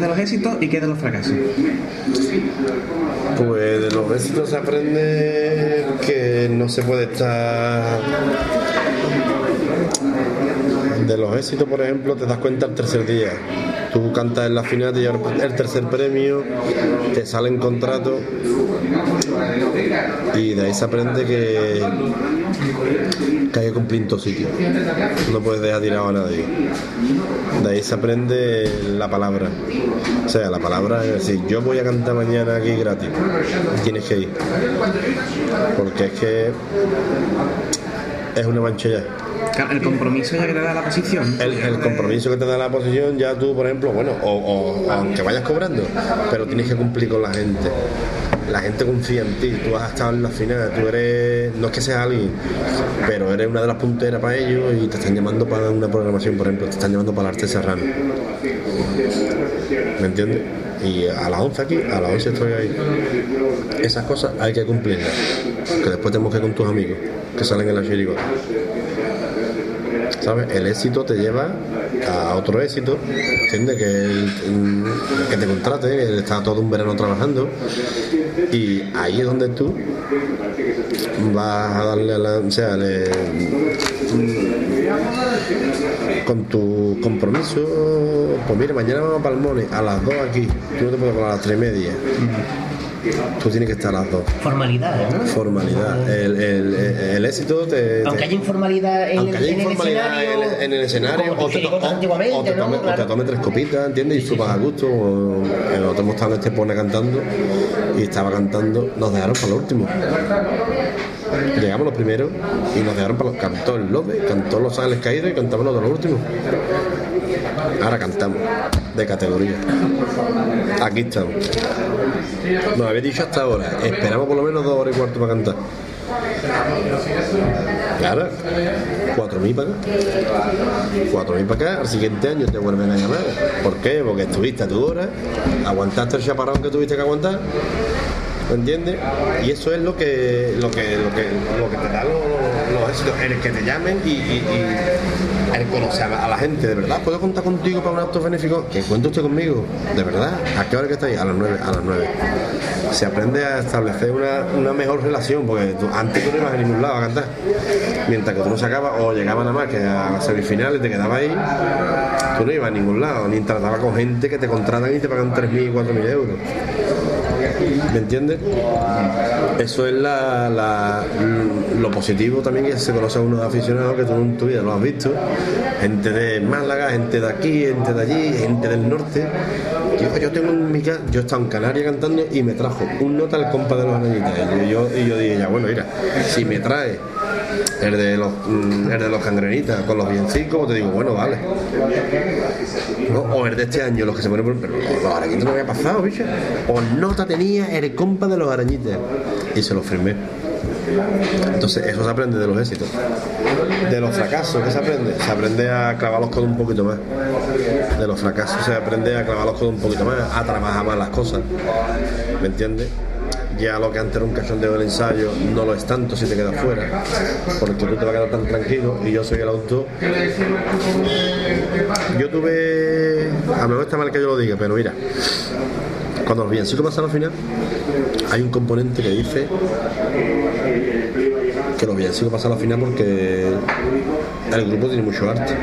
De los éxitos y qué de los fracasos? Pues de los éxitos se aprende que no se puede estar. De los éxitos, por ejemplo, te das cuenta el tercer día. Tú cantas en la final, te llevas el tercer premio, te salen contratos y de ahí se aprende que, que hay que sitio. No puedes dejar tirado a nadie. De ahí se aprende la palabra. O sea, la palabra es decir, yo voy a cantar mañana aquí gratis. Tienes que ir. Porque es que es una mancha ya. El compromiso ya que te da la posición. El, el compromiso que te da la posición, ya tú, por ejemplo, bueno, o, o- aunque vayas cobrando, pero tienes que cumplir con la gente. La gente confía en ti, tú has estado en la final, tú eres, no es que seas alguien, pero eres una de las punteras para ellos y te están llamando para una programación, por ejemplo, te están llamando para el arte serrano. ¿Me entiendes? Y a las 11 aquí, a las 11 estoy ahí. Esas cosas hay que cumplirlas, que después tenemos que con tus amigos que salen en la chirigota. ¿sabes? El éxito te lleva a otro éxito, ¿entiendes? Que, el- que te contrate, él está todo un verano trabajando y ahí es donde tú vas a darle a la, o sea, le- con tu compromiso, pues mira, mañana vamos a Palmones a las 2 aquí, tú no te puedes colar a las 3 y media. Tú tienes que estar las 2. Formalidades, ¿no? Formalidad. El, el- el éxito te, te- Aunque haya informalidad en, aunque el, haya en el informalidad escenario. en, el escenario, o te, chirigotas o- antiguamente, o te ¿no? tome, tres copitas, ¿entiendes? Y supas a gusto. O, hemos estado en este pone cantando y estaba cantando, nos dejaron para lo último. Llegamos los primeros y nos dejaron para los. Cantó el Lobe, cantó Los Ángeles Caídos y cantamos los de los últimos. Ahora cantamos, de categoría. Aquí estamos. Nos había dicho hasta ahora, esperamos por lo menos dos horas y cuarto para cantar. Claro, 4.000 para acá. 4.000 para acá, al siguiente año te vuelven a llamar. ¿Por qué? Porque estuviste a tu hora, aguantaste el chaparrón que tuviste que aguantar. ¿Me entiendes? Y eso es lo que, lo que, lo que, lo que te da los, los éxitos, el que te llamen y el conocer a la gente, de verdad, ¿puedo contar contigo para un acto benéfico? Que cuente usted conmigo, de verdad, ¿a qué hora que estáis? A las 9, a las 9. Se aprende a establecer una, una mejor relación, porque tú- antes tú no ibas a ningún lado a cantar. Mientras que tú no sacabas, o llegabas nada más que a semifinales, te quedabas ahí, tú no ibas a ningún lado, ni tratabas con gente que te contratan y te pagan 3.000 y 4.000 euros. ¿Me entiendes? Eso es la, la- lo positivo también que se conoce a unos aficionados que tú en tu vida lo has visto. Gente de Málaga, gente de aquí, gente de allí, gente del norte. Yo, tengo en mi casa, yo he estado en Canarias cantando y me trajo un nota al compa de los arañitas. Y yo, y yo dije, ya bueno, mira, si me trae el de los, mm, el de los cangrenitas con los biencicos, te digo, bueno, vale. O el de este año, los que se ponen por. Pero los arañitas no había pasado, bicho. O nota tenía el compa de los arañitas. Y se lo firmé. Entonces, eso se aprende de los éxitos. De los fracasos, ¿qué se aprende? Se aprende a clavar los codos un poquito más. De los fracasos se aprende a clavar los codos un poquito más, a trabajar más las cosas. ¿Me entiendes? Ya lo que antes era un cachondeo del ensayo no lo es tanto si te quedas fuera, porque tú te vas a quedar tan tranquilo y yo soy el autor. Yo tuve, a lo mejor está mal que yo lo diga, pero mira, cuando los villancicos pasan al final, hay un componente que dice que los villancicos pasan al final porque el grupo tiene mucho arte.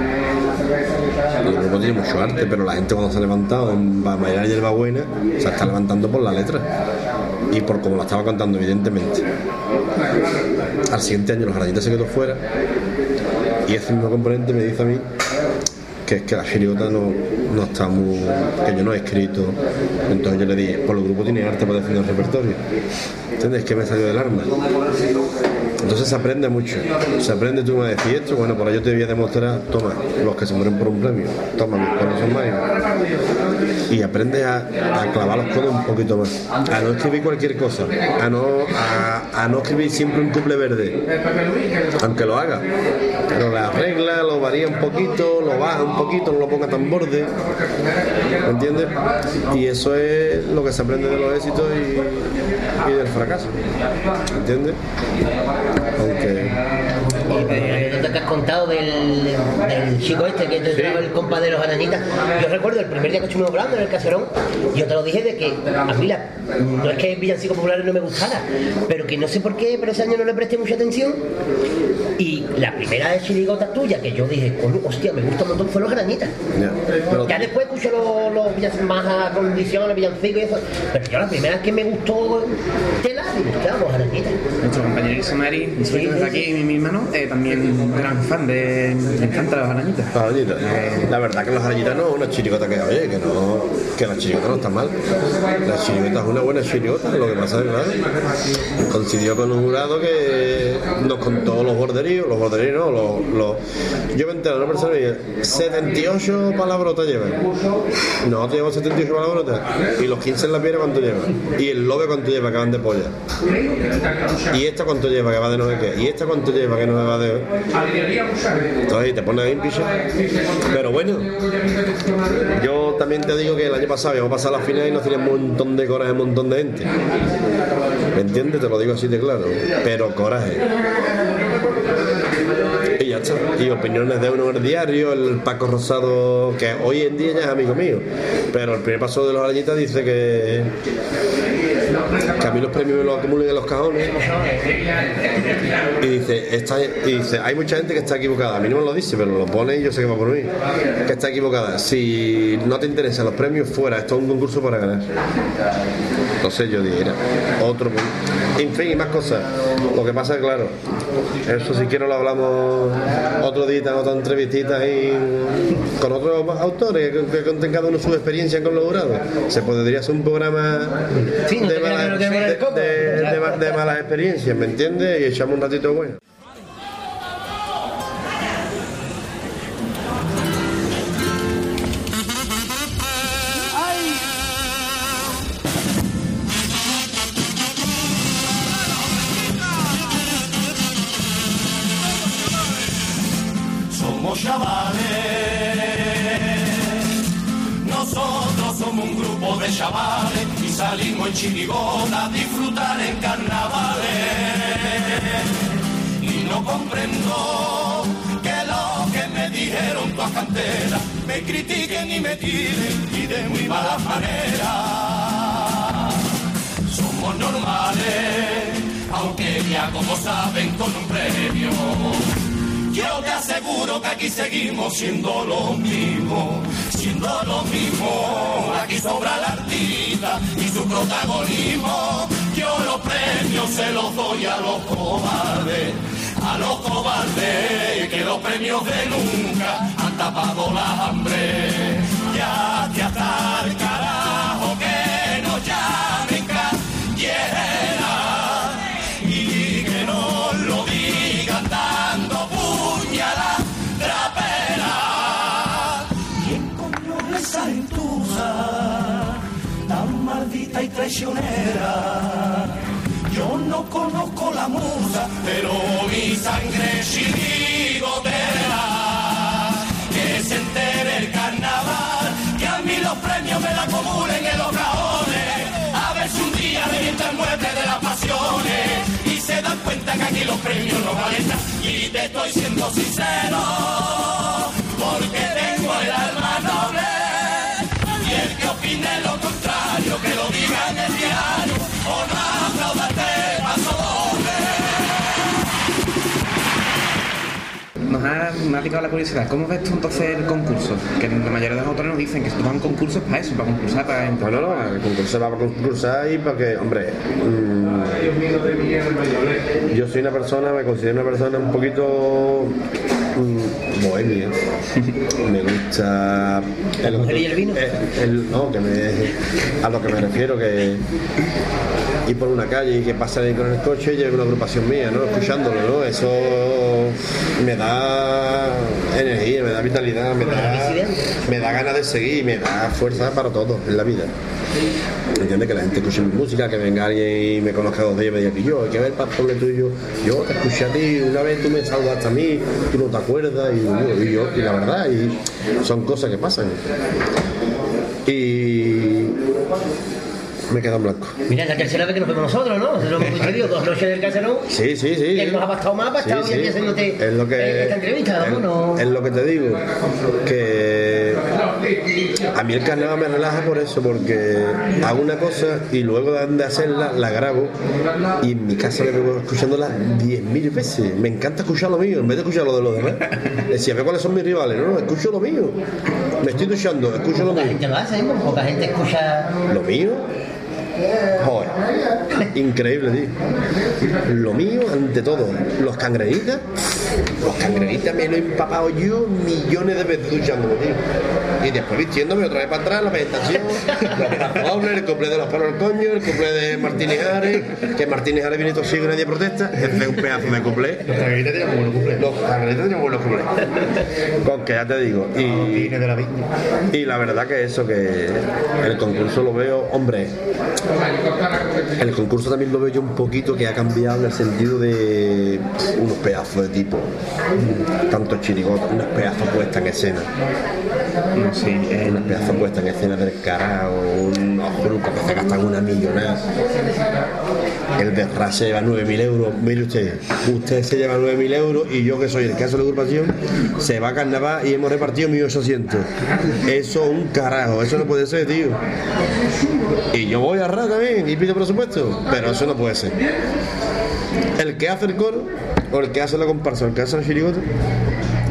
El grupo tiene mucho arte, pero la gente cuando se ha levantado en Bailar Yerba Buena se está levantando por la letra y por cómo la estaba cantando, evidentemente. Al siguiente año los arañitas se quedó fuera y ese mismo componente me dice a mí que es que la chirigota no, no está muy. que yo no he escrito. Entonces yo le dije, pues el grupo tiene arte para definir el repertorio. ¿Entiendes? Que me salió del arma. Entonces se aprende mucho. Se aprende, tú me decís esto, bueno, por ello te voy a demostrar, toma, los que se mueren por un premio, toma, mis son mayos. Y aprendes a, a clavar los codos un poquito más, a no escribir cualquier cosa, a no, a, no escribir siempre un couple verde, aunque lo haga. Pero la arregla, lo varía un poquito, lo baja un poquito, no lo ponga tan borde. ¿Me entiendes? Y eso es lo que se aprende de los éxitos y, y del fracaso. ¿Entiendes? Aunque. Has contado del, del chico este que te trajo el compa de los arañitas. Yo recuerdo el primer día que estuvimos hablando en el caserón, yo te lo dije de que a mí la- no es que Villancico Populares no me gustara, pero que no sé por qué, pero ese año no le presté mucha atención. Y la primera de chirigota tuya que yo dije, "Coño, hostia, me gusta un montón, fue los granitas. Ya. Pero- Ya después escuché los, los más a condiciones, villancicos y eso. Pero yo la primera que me gustó tela, digo, hostia, los granitas. Nuestro compañero Mari, un saludo desde aquí, mi, mi hermano, eh, también un gran fan de. Me encantan las arañitas. Las arañitas. La verdad que las arañitas no es una chirigota que, oye, que no, que la chirigota no está mal. La chirigota es una buena chirigota, lo que pasa es que claro, coincidió con un jurado que nos contó los los borderíos no, los, los- yo me entero persona y dije, 78 palabrotas llevan. Nosotros llevamos 78 palabrotas y los 15 en la piedra cuánto lleva. Y el lobe cuánto lleva, que van de polla. Y esta cuánto lleva, que va de no sé qué. Y esta cuánto lleva, que no me va de. Entonces te pones ahí picha. Pero bueno, yo también te digo que el año pasado habíamos pasado la final y nos teníamos un montón de coraje, un montón de gente. ¿Me entiendes? Te lo digo así de claro. Pero coraje. Y opiniones de uno el diario, el Paco Rosado, que hoy en día ya es amigo mío. Pero el primer paso de los arañitas dice que, que a mí los premios me los acumulen en los cajones. Y dice, está, y dice, hay mucha gente que está equivocada. A mí no me lo dice, pero lo pone y yo sé que va por mí. Que está equivocada. Si no te interesan los premios, fuera. Esto es un concurso para ganar. Entonces yo diría, otro punto. En fin, y más cosas. Lo que pasa es claro, eso si quiero lo hablamos otro día en otra entrevistita y con otros autores que, conten cada uno su experiencia con los jurados. Se podría hacer un programa de, malas, de malas experiencias, ¿me entiendes? Y echamos un ratito bueno. Chavales y salimos en chirigota a disfrutar en carnavales. Y no comprendo que lo que me dijeron todas canteras me critiquen y me tiren y de muy mala manera. Somos normales, aunque ya como saben con un premio. Yo te aseguro que aquí seguimos siendo lo mismo, siendo lo mismo. Aquí sobra la artista y su protagonismo. Yo los premios se los doy a los cobardes, a los cobardes, que los premios de nunca han tapado la hambre. Traicionera? Yo no conozco la musa, pero mi sangre chirigotera. Que se entere el carnaval, que a mí los premios me la acumulen en los cajones. A ver si un día revienta el mueble de las pasiones y se dan cuenta que aquí los premios no valen nada. Y te estoy siendo sincero, porque tengo el alma Nos ha, me ha picado la curiosidad. ¿Cómo ves tú entonces el concurso? Que la mayoría de los autores nos dicen que tú vas a un concurso es para eso, para concursar, para No, no, el concurso va a concursar y para que, hombre, mm, yo soy una persona, me considero una persona un poquito mm, bohemia. Me gusta el, y el vino? el- no, que me, a lo que me refiero, que ir por una calle y que pase alguien con el coche y lleve una agrupación mía, ¿no? Escuchándolo, ¿no? Eso me da energía, me da vitalidad, me da, me da ganas de seguir, me da fuerza para todo en la vida. ¿Entiendes? Que la gente escuche mi música, que venga alguien y me conozca dos días y me diga que yo, hay que ver el tuyo, yo te escuché a ti, una vez tú me saludaste a mí, tú no te acuerdas, y, y yo, y la verdad, y son cosas que pasan. Y Me he quedado en blanco. Mira, es la tercera vez que nos vemos nosotros, ¿no? Nosotros hemos [LAUGHS] coincidido dos noches del caserón. Sí, sí, sí. Que nos ha bastado más Sí, hoy aquí sí. haciéndote Es lo que, eh, esta entrevista, es, ¿no? Es lo que te digo. Que a mí el carnaval me relaja por eso, porque hago una cosa y luego de hacerla la grabo y en mi casa me vengo escuchándola 10.000 veces. Me encanta escuchar lo mío en vez de escuchar lo de los demás. Decía, ve cuáles son mis rivales. No, no, escucho lo mío. Me estoy duchando, escucho lo mío. gente lo hace, ¿eh? Poca gente escucha. Lo mío. Joder. Increíble, tío. Lo mío ante todo. Los cangrenitas. Los cangrenitas me lo he empapado yo millones de veces duchándome, tío. Y después vistiéndome otra vez para atrás, la presentación, la Fowler, el cumple de los palos del coño, el cumple de Martínez Ares, que Martínez Ares viene y nadie protesta. Es un pedazo de cumple. Los cangrenitas tienen buenos cumples. Los cangrenitas tienen buenos cumples. Con que ya te digo. Y, Tines de la viña. y la verdad que eso, que el concurso lo veo, hombre, el concurso también lo veo yo un poquito que ha cambiado en el sentido de unos pedazos de tipo, tanto chirigotas, unos pedazos puestas en escena, No, eh, unos pedazos puestas en escena del carajo, unos grupos que se gastan una millonada. El de Ras se lleva 9.000 euros, mire usted, usted se lleva 9.000 euros y yo que soy el caso de la agrupación, se va a carnaval y hemos repartido 1.800. Eso es un carajo, eso no puede ser, tío. Y yo voy a También y pido presupuesto, pero eso no puede ser. El que hace el coro, o el que hace la comparsa, el que hace la chirigota,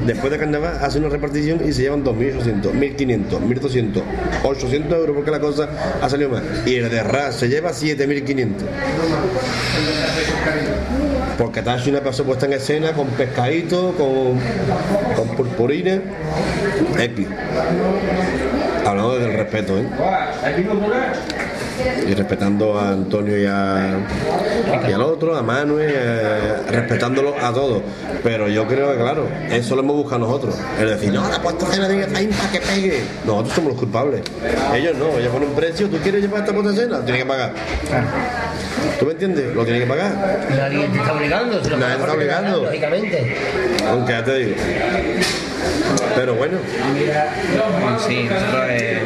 después de carnaval hace una repartición y se llevan 2.800, 1.500, 1.200, 800 euros porque la cosa ha salido más. Y el de RA se lleva 7.500. Porque hace una pasó puesta en escena con pescadito, con, con purpurina, X. Hablando del respeto, ¿eh? Y respetando a Antonio y, a, y al otro, a Manuel, eh, respetándolo a todos. Pero yo creo que, claro, eso lo hemos buscado nosotros. Es decir, no, la puesta cena tiene que estar para que pegue. Nosotros somos los culpables. Ellos no, ellos ponen un precio, tú quieres llevar esta puesta cena, tienes que pagar. ¿Tú me entiendes? Lo tienes que pagar. Nadie te está obligando, lo Nadie te está obligando. Lógicamente. Aunque ya te digo. Pero bueno, Bueno, sí, nosotros eh,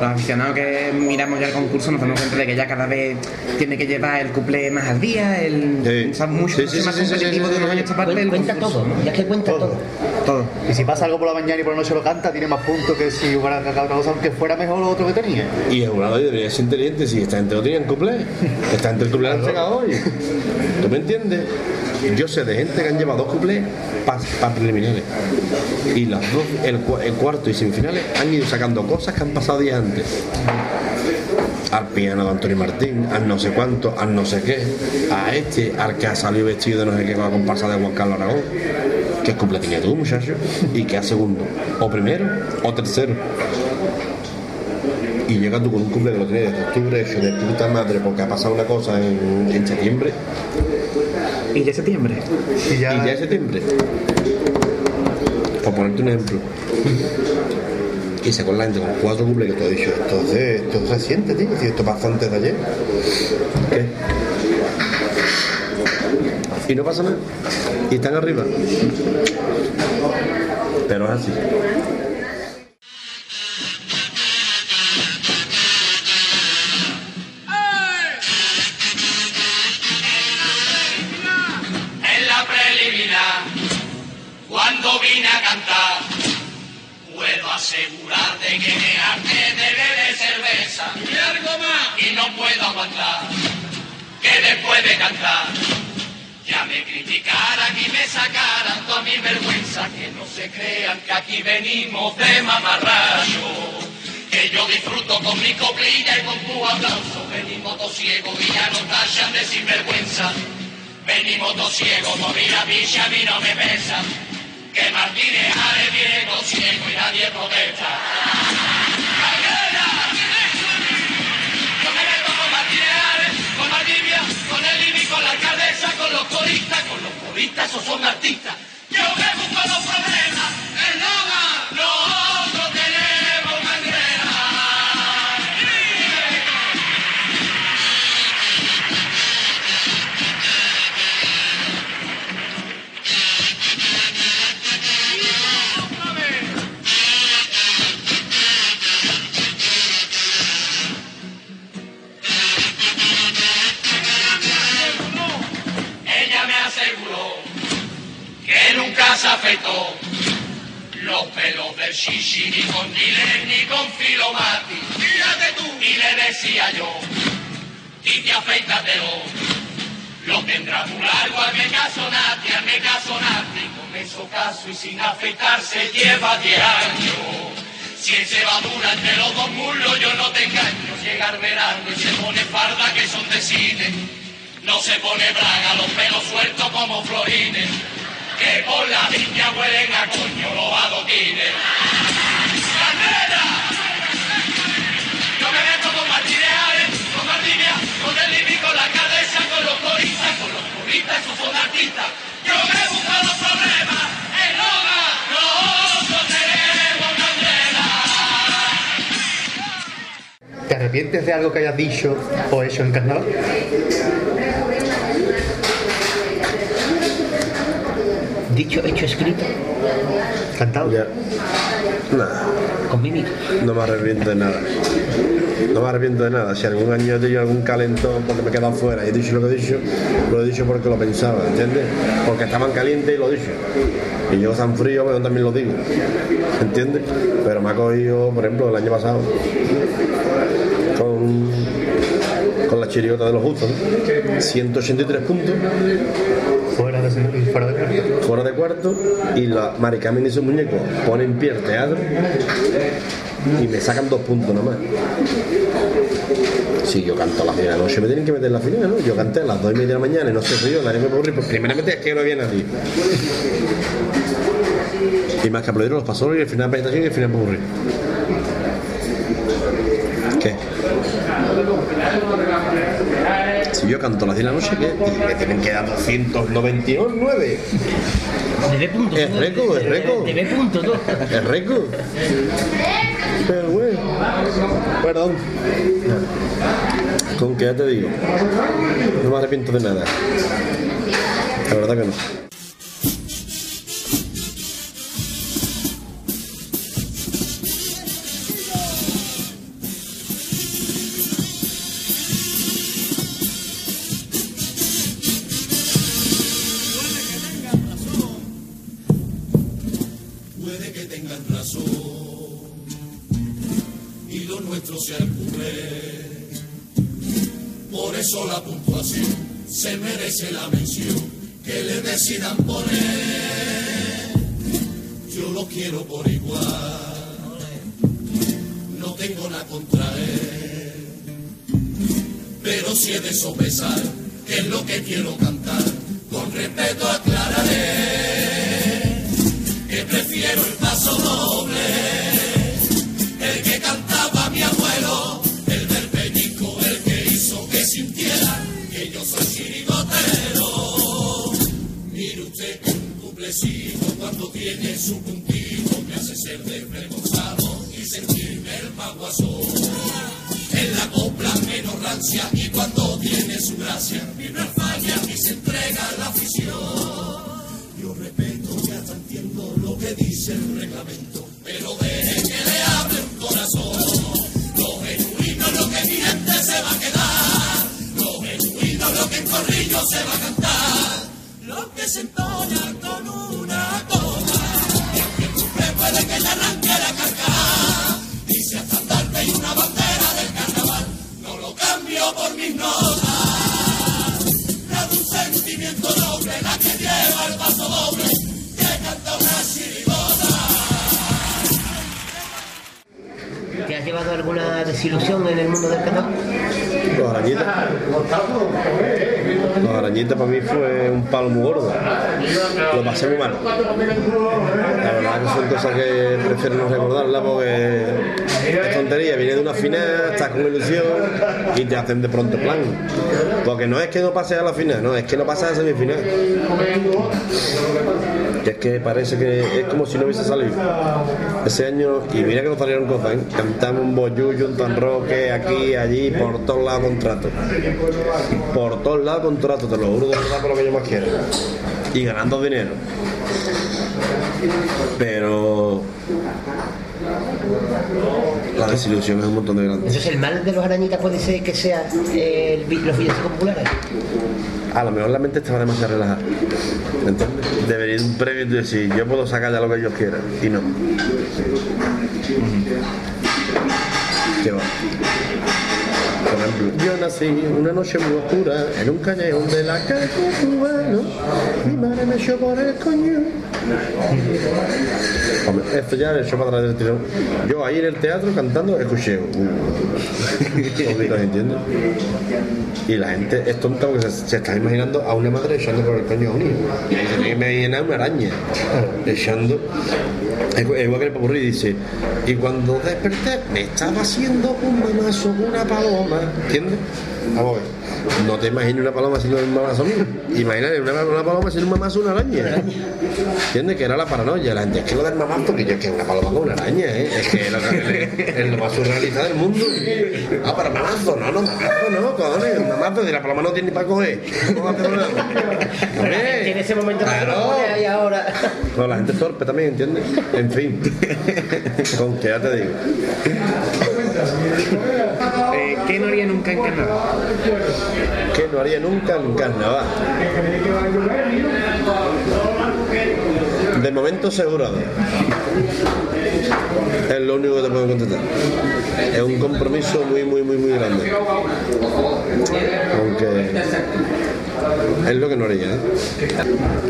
los aficionados que miramos ya el concurso nos damos cuenta de que ya cada vez tiene que llevar el cuplé más al día, el Sí. o sea, mucho, Sí, sí, mucho más sí, sí, sí, competitivo sí, de sí, unos años a esta parte. el Cuenta concurso. todo, ¿no? Ya es que cuenta todo. Todo. Y si pasa algo por la mañana y por la noche lo canta, tiene más puntos que si hubiera cantado otra cosa, aunque fuera mejor lo otro que tenía. y el jurado debería ser inteligente si esta gente no tenía cuplé. Esta gente el cuplé lo han entregado hoy. ¿Tú me entiendes? Yo sé de gente que han llevado dos cuplés para preliminares. Y las dos, el, cua- el cuarto y semifinales han ido sacando cosas que han pasado días antes. Al piano de Antonio Martín, al no sé cuánto, al no sé qué, a este, al que ha salido vestido de no sé qué con la comparsa de Juan Carlos Aragón. ¿Qué cumple tienes tú, muchacho? ¿Y qué a segundo? ¿O primero? ¿O tercero? y llegas tú con un cumple que lo tienes octubre de puta madre porque ha pasado una cosa en septiembre Y ya es septiembre. Y ya, y ya es septiembre. Por ponerte un ejemplo. Y se con la gente con cuatro cumples que tú has dicho. Entonces esto se siente tío. Si esto pasó antes de ayer. ¿qué? y no pasa nada. Y están arriba. Pero es así con mi coplilla y con tu aplauso venimos dos ciegos y ya nos tachan de sinvergüenza Venimos dos ciegos, morir a si a mí no me pesa. Que Martínez Ares viene dos ciegos y nadie protesta. Yo me meto con Martínez Ares, con Maldivia, con el IBI, con la alcaldesa, con los coristas, con los coristas, esos son artistas. Yo me busco los problemas, amigo Mati, fíjate tú, y le decía yo, Titi, afeítatelo. Lo tendrá muy largo, hazme caso Nati, hazme caso Nati. Con eso caso y sin afeitarse lleva 10 años. Si él se va dura entre los dos muslos, yo no te engaño. Llega el verano y se pone farda que son de cine. No se pone braga, los pelos sueltos como florines. Que por la viña huelen a coño los adoquines. Coristas, esos son artistas. Yo me busco los problemas, en Roma, nosotros tenemos candela. ¿Te arrepientes de algo que hayas dicho o hecho en carnaval? Dicho, hecho, escrito, ¿Cantado? Ya. Nada, con mímica. no me arrepiento de nada. No me arrepiento de nada. Si algún año he tenido algún calentón porque me he quedado fuera y he dicho lo que he dicho, lo he dicho porque lo pensaba, ¿entiendes? Porque estaban calientes y lo he dicho. Y yo tan frío, pero también lo digo. ¿Entiendes? Pero me ha cogido, por ejemplo, el año pasado con, con la chirigota de los justos, ¿no? 183 puntos Fuera de, fuera de cuarto. fuera de cuarto y la Maricamen y su muñeco ponen pie al teatro y me sacan dos puntos nomás. Si yo canto a las 10 de la noche, me tienen que meter en la final, ¿no? Yo canté a las 2 y media de la mañana y no sé río, nadie me puede aburrir. Pues primeramente es que no había nadie. Y más que aplaudir los pasos y el final presentación y el final me aburrí. ¿Qué? Si yo canto a las 10 de la noche, ¿qué? Me tienen que dar 299. De punto. Es de- es. De punto, tú. Es récord. Pero bueno. Perdón. Con que ya te digo. No me arrepiento de nada. La verdad que no. Corrillo se va a cantar, lo que se entona con una copa, y el cumple puede que le arranque la carcajada, dice hasta andarte y una bandera del carnaval, no lo cambio por mis notas. La de un sentimiento noble, la que lleva el paso doble, ¿Te has llevado alguna desilusión en el mundo del carnaval? Los arañitas. Los arañitas para mí fue un palo muy gordo. Lo pasé muy mal. La verdad que son cosas que prefiero no recordarlas porque es tontería. Viene de una final, estás con ilusión y te hacen de pronto plan. Porque no es que no pases a la final, no, es que no pasas a semifinal. Que es que parece que es como si no hubiese salido. Ese año, y mira que no salieron cosas, ¿eh? cantamos un boyullo, un tan roque, aquí, allí, por todos lados contrato. Por todos lados contrato, te lo juro de verdad por lo que yo más quiero. Y ganando dinero. Pero la desilusión es un montón de grande. Entonces, el mal de los arañitas puede ser que sea eh, el, los villancicos populares. A lo mejor la mente estaba demasiado relajada. ¿Entiendes? Debería un premio y decir, yo puedo sacar ya lo que yo quiera. Y no. Por ejemplo, yo nací una noche muy oscura en un cañón de la calle cubano. Mi madre me echó por el coño. Esto ya le echó para atrás del tirón. Yo ahí en el teatro cantando escuché. ¿entiendes? Y la gente es tonta porque se, se está imaginando a una madre echando por el coño a un hijo. Y me imagina una araña echando. Igual que el papurri dice, y cuando desperté me estaba haciendo un mamazo una paloma, ¿entiendes? Vamos a ver. No te imagines una paloma haciendo un mamazo mío. Imagínate una, una paloma haciendo un mamazo una araña. ¿Entiendes? Que era la paranoia. La gente, es que lo del mamazo, que yo es que una paloma con una araña, ¿eh? Es que es lo, es- es lo más surrealista del mundo. Ah, pero mamazo, no, no, mamazo, no, cojones, mamazo, si la paloma no tiene ni para coger. ¿Cómo va a hacer una- En ese momento no claro. pone ahí ahora. no, la gente es torpe también, ¿entiendes? En fin. [LAUGHS] Con que ya te digo. ¿Qué no haría nunca en carnaval? Que no haría nunca en carnaval. De momento asegurado. Es lo único que te puedo contestar. Es un compromiso muy, muy, muy, muy grande. Aunque es lo que no haría. ¿eh?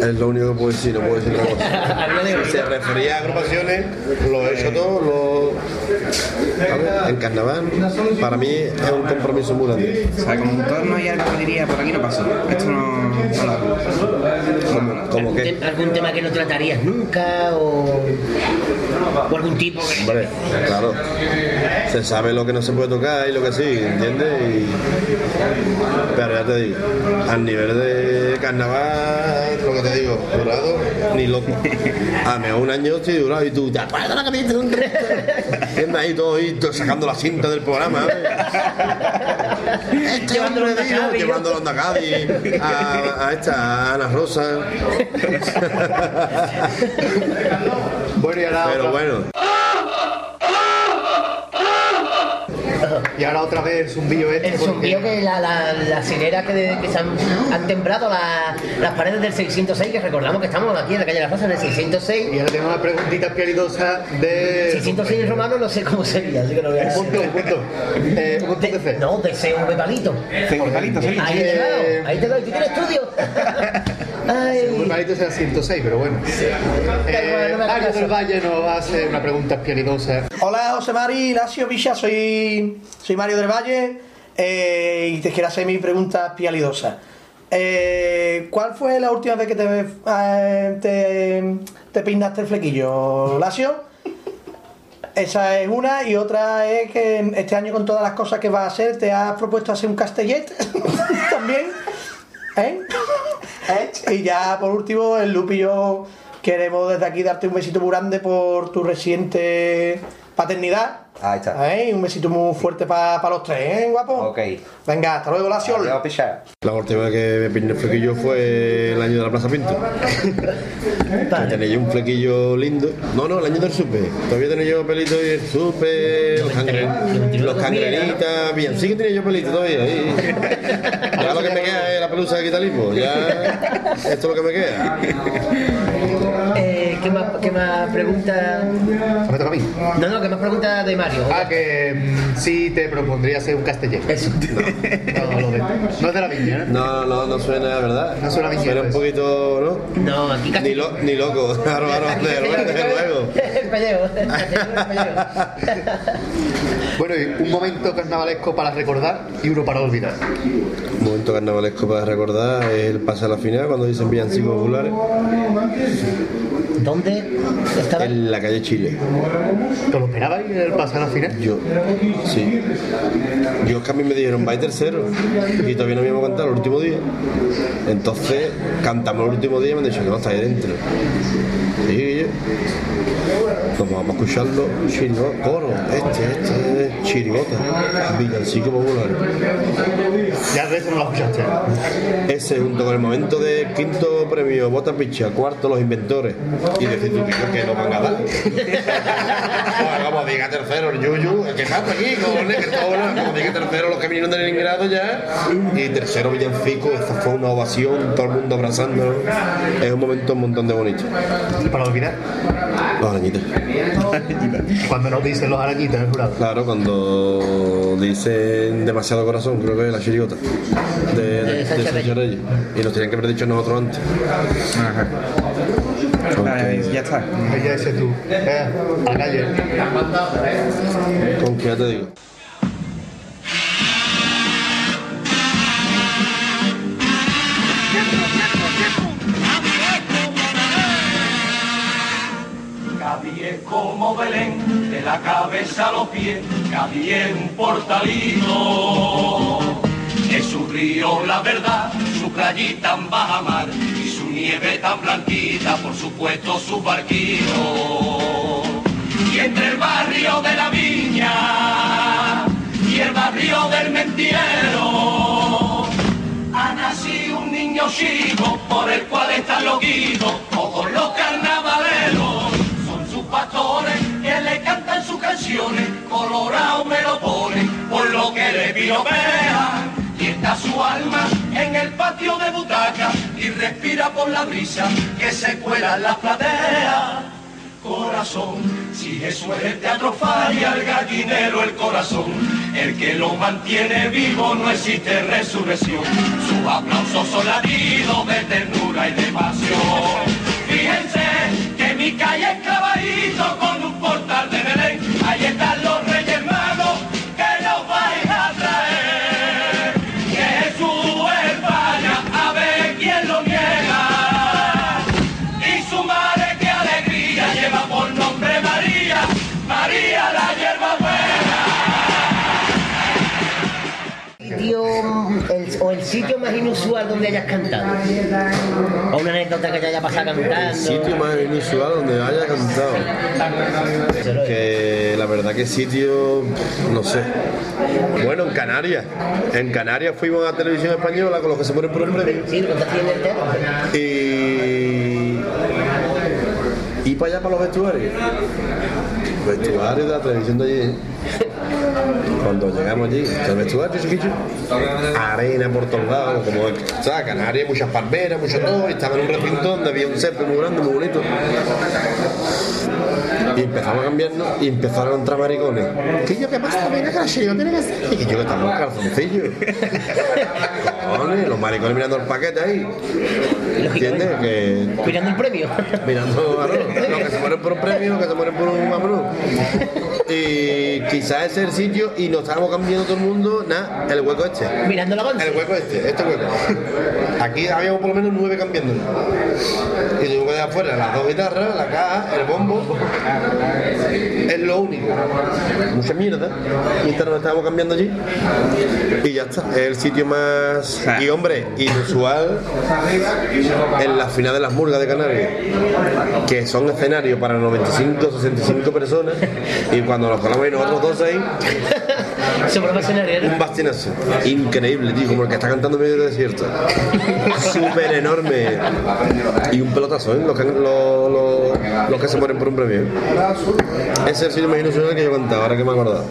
Es lo único que puedo decir, no puedo decir otra cosa. [LAUGHS] Se refería a agrupaciones, lo he hecho todo. Lo... A ver, en carnaval, para mí es un compromiso muy grande. O sea, como autor no hay algo que diría, por aquí no paso. Esto no, que. ¿Algún tema que no tratarías nunca o, o algún tipo que... Hombre, claro. Se sabe lo que no se puede tocar y lo que sí, ¿entiendes? Y... Pero ya te digo, al nivel de carnaval, lo que te digo, durado, ni loco. A mejor un año estoy durado y tú, ¿te acuerdas la que me un. Ahí todo todo sacando la cinta del programa. ¿eh? [LAUGHS] Este Llevándolo hombre, a a a, a esta, a Ana Rosa. [LAUGHS] [LAUGHS] Bueno, y ahora, Pero otra, bueno. Y ahora otra vez el zumbillo este. El porque- zumbido que la, la, la sirena que, de- que se han, han temblado la- las paredes del 606, que recordamos que estamos aquí en la calle de la Rosa, en el 606. Y ahora tengo una preguntita pialidosa de. 606 en romano no sé cómo sería, así que no voy a Un decir. punto, un punto. Eh, un punto de fe. No, de CV palito. Tengo palito, sí. Ahí te Eh, doy, ahí te doy, tú tienes estudio. [LAUGHS] Muy Ay, malito será 106, pero bueno. Eh, Mario caso. del Valle nos va a hacer una pregunta pialidosa. Hola José Mari, Lacio Villa, soy, soy Mario del Valle eh, y te quiero hacer mi pregunta pialidosa. Eh, ¿Cuál fue la última vez que te, eh, te, te peinaste el flequillo, Lacio? Esa es una y otra es que este año con todas las cosas que vas a hacer te has propuesto hacer un castellet [LAUGHS] también. ¿Eh? ¿Eh? Y ya por último, el Lupi y yo queremos desde aquí darte un besito muy grande por tu reciente paternidad. Ahí está. Y Un besito muy fuerte para los tres, ¿eh, guapo? Ok. Venga, hasta luego, Lacio. La última vez que me peiné el flequillo fue el año de la Plaza Pinto. [LAUGHS] Yo un flequillo lindo. No, no, el año del supe. Todavía tenía yo pelito y el supe, los, cangre- los cangrenitas, bien. Sí que tenía yo pelito todavía. ahí. Ya lo que me queda es la pelusa de Quitalipo. Ya esto es lo que me queda. [LAUGHS] ¿qué, más, ¿qué más pregunta? Me toca a mí. No, no, ¿qué más pregunta de Mario? Ah, que mm, sí te propondría ser un castellano. Eso. No, lo de- no es de la viña, ¿eh? No, no, no suena, ¿verdad? No suena bien, Suena un pues. poquito, ¿no? No, aquí casi. Ni, lo- ni loco. [LAUGHS] Claro, desde luego, desde luego. El pellejo, el pellejo. Bueno, y un momento carnavalesco para recordar y uno para olvidar. Un momento carnavalesco para recordar es el pase a la final cuando dicen villancicos populares ¿Dónde estaba? en la calle Chile. ¿Te lo esperabais el pasar al final? Yo, sí. Yo es que a mí me dijeron, vais tercero. Y todavía no habíamos cantado el último día. Entonces, cantamos el último día y me han dicho que no está ahí dentro. Y yo, pues vamos a escucharlo. Chirigota, coro, este, este es chirigota, villancico popular. Ya de eso no lo escuchaste. Ese junto con el momento de quinto premio Bota Picha, cuarto los inventores. Y decir tú que, que lo van a dar. Bueno, como diga tercero el Yuyu, el que pasa aquí, cojones, que todo, ¿no? como diga tercero los que vinieron de Leningrado ya. Y tercero Villancico, esa fue una ovación, todo el mundo abrazándolo. Es un momento un montón de bonito. Para olvidar. Los arañitas. Cuando nos dicen los arañitas, el jurado. Claro, cuando dicen demasiado corazón, creo que es la chirigota de, de, de Sánchez Sánchez Reyes. Y nos tenían que haber dicho nosotros antes. Ya está. Ella ese tú. Eh, a la calle. Con que ya te digo. Cádiz es como Belén, de la cabeza a los pies, Cádiz es un portalito. Es su río la verdad, su playita en baja mar y su nieve tan blanquita, por supuesto su barquito. Y entre el barrio de la viña y el barrio del mentiero, ha nacido un niño chico por el cual están loquitos todos los carnavaleros. Son sus pastores que le cantan sus canciones, colorado me lo ponen por lo que le piropean. Y está su alma en el patio de butaca y respira por la brisa que se cuela en las plateas. Corazón, si es el teatro falla, el gallinero el corazón, el que lo mantiene vivo no existe resurrección. Sus aplausos son latidos de ternura y de pasión. Fíjense que mi calle es clavadito con un portal de Belén, ahí están los o el sitio más inusual donde hayas cantado. O una anécdota que te haya pasado El cantando. sitio más inusual donde haya cantado. Que la verdad que sitio, no sé. Bueno, en Canarias. En Canarias fuimos a televisión española con los que se mueren por el premio. Sí, lo contaste en el teatro. Y. Y para allá, para los vestuarios. Vestuarios de la televisión de allí. Cuando llegamos allí, el vestuario chiquillo, arena por todos lados, como Canarias, muchas palmeras, mucho todo, y estaba en un recinto donde había un césped muy grande, muy bonito. Y empezamos a cambiarnos y empezaron a entrar maricones. ¿Qué yo qué pasa? Venga, que la tiene que hacer. Y yo que en calzoncillos. [LAUGHS] Los maricones mirando el paquete ahí. ¿Entiendes? Que Mirando el premio. mirando los que se mueren por un premio, los que se mueren por un vámonos. Y quizás ese es el sitio y nos estábamos cambiando todo el mundo, nada, el hueco este. Mirando la once. El hueco este, este hueco. Aquí habíamos por lo menos nueve cambiándonos. Y luego de afuera las dos guitarras, la caja, el bombo. Es lo único. Mucha mierda. Mientras nos estábamos cambiando allí. Y ya está. Es el sitio más. Y hombre, inusual en la final de las murgas de Canarias. Que son escenarios para 95, 65 personas. Y cuando nos colamos ahí nosotros dos ahí. Escenario, ¿no? Un bastinazo. Increíble, tío, como el que está cantando en medio del desierto. [LAUGHS] Súper enorme. Y un pelotazo, ¿eh? Los que, los, los- los que se mueren por un premio. Ese es el sitio más que yo he cantado, ahora que me he acordado.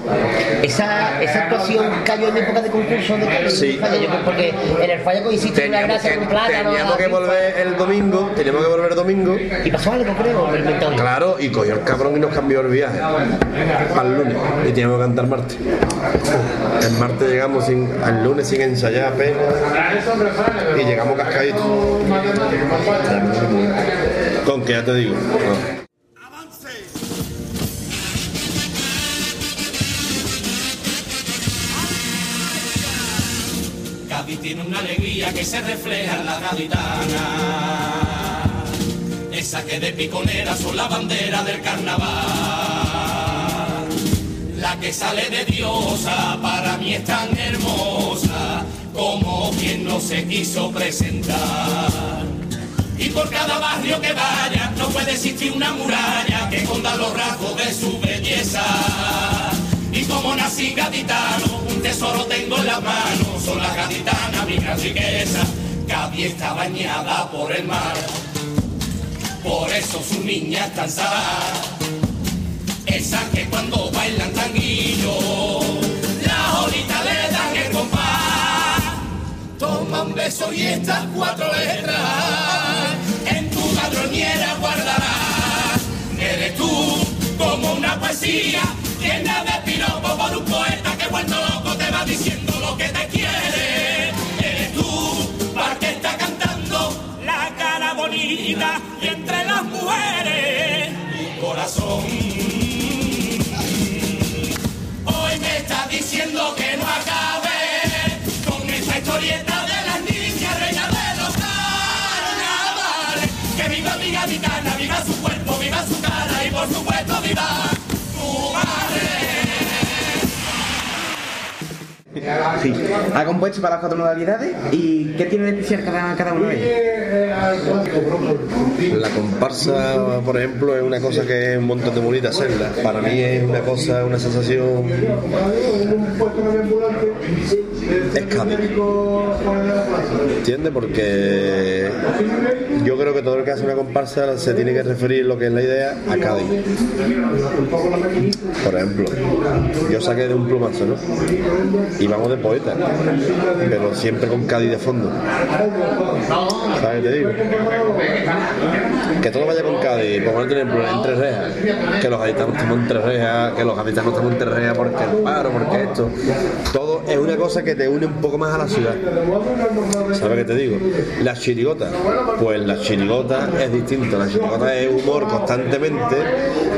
Esa, esa actuación cayó en época de concurso de Sí. Falla, yo porque en el fallo coincide una gracia que, con plátano. teníamos que volver el domingo, teníamos que volver el domingo. Y pasó algo, creo, yo. Claro, y cogió el cabrón y nos cambió el viaje para el lunes. Y teníamos que cantar martes. El martes llegamos sin, al lunes sin ensayar apenas. Y llegamos cascaditos. Con que ya te digo. no. Tiene una alegría que se refleja en la gaditana. Esa que de piconera son la bandera del carnaval. La que sale de diosa para mí es tan hermosa como quien no se quiso presentar. Y por cada barrio que vaya no puede existir una muralla que esconda los rasgos de su belleza. Y como nací gaditano, un tesoro tengo en las manos, son las gaditanas mi gran riqueza. Cádiz está bañada por el mar, por eso sus niñas están saladas. Esas que cuando bailan tanguillo, las olitas le dan el compás. Toman besos y estas cuatro letras en tu madroniera guardarás. Eres tú poesía, llena de piropo por un poeta que vuelto loco te va diciendo lo que te quiere. Eres tú, para que está cantando la cara bonita y entre las mujeres tu corazón. Diciendo que no acabe con esa historieta de las niñas reinas de los carnavales. Que viva mi gaditana, viva su cuerpo, viva su cara y por supuesto viva Sí. Ha compuesto para las cuatro modalidades y ¿qué tiene de especial cada, cada una de ellas? La comparsa, por ejemplo, es una cosa que es un montón de bonita hacerla. Para mí es una cosa, una sensación escape. ¿Entiendes? Porque yo creo que todo el que hace una comparsa se tiene que referir lo que es la idea a Cádiz. Por ejemplo, yo saqué de un plumazo, ¿no? De poeta, pero siempre con Cádiz de fondo. ¿Sabes te digo? Que todo vaya con Cádiz, por ejemplo, en tres rejas, que los gaditanos estamos en tres rejas, que los gaditanos estamos en tres rejas porque el paro, porque esto. Todo es una cosa que te une un poco más a la ciudad. ¿Sabes qué te digo? La chirigota, pues la chirigota es distinta. La chirigota es humor constantemente,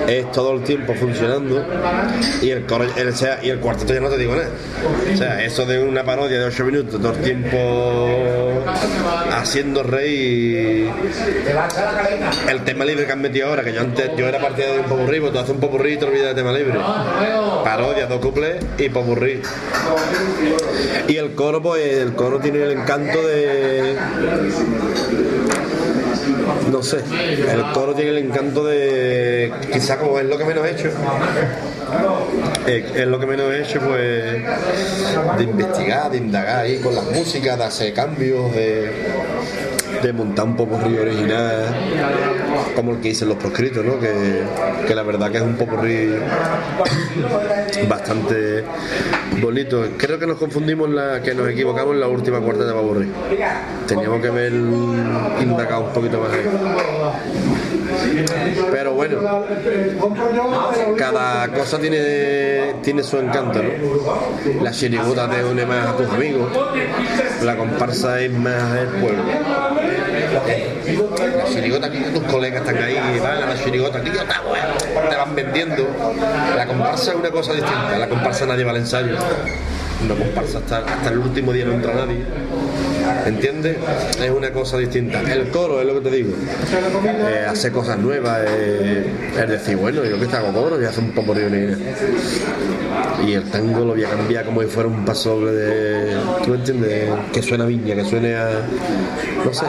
es todo el tiempo funcionando y el, coro- el- y el cuarteto ya no te digo nada. Eso de una parodia de 8 minutos, todo el tiempo haciendo reír. El tema libre que han metido ahora, que yo antes yo era partidario de un popurrí, pues tú haces un popurrí y te olvidas del tema libre. Parodia, dos cuplés y popurrí. Y el coro, pues el coro tiene el encanto de. No sé, el coro tiene el encanto de. Quizá como es lo que menos he hecho. Eh, Es lo que menos he hecho, pues. De investigar, de indagar ahí con las músicas, de hacer cambios, de. De montar un popurrí original, como el que dicen los proscritos, ¿no? Que, que la verdad que es un popurrí bastante bonito. Creo que nos confundimos, la, que nos equivocamos en la última cuarta de Popurrí. Teníamos que haber indagado un poquito más. ahí. Pero bueno, cada cosa tiene, tiene su encanto, ¿no? La chirigota te une más a tus amigos, la comparsa es más el pueblo. La chirigota aquí tus colegas están ahí, van a la chirigota está bueno, te van vendiendo. La comparsa es una cosa distinta, la comparsa nadie va al ensayo. Una comparsa hasta, hasta el último día no entra nadie. ¿Entiendes? Es una cosa distinta. El coro es lo que te digo. Eh, hace cosas nuevas, eh, es decir, bueno, yo que te hago coro, voy a hacer un poco de Y el tango lo voy a cambiar como si fuera un paso de. ¿Tú entiendes? Que suena viña, que suene a. No sé.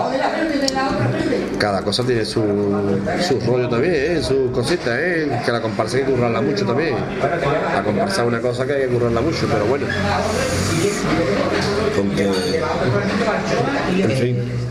Cada cosa tiene su, su rollo también, ¿eh? sus cositas, ¿eh? que la comparsa hay que currarla mucho también. La comparsa es una cosa que hay que currarla mucho, pero bueno. En fin.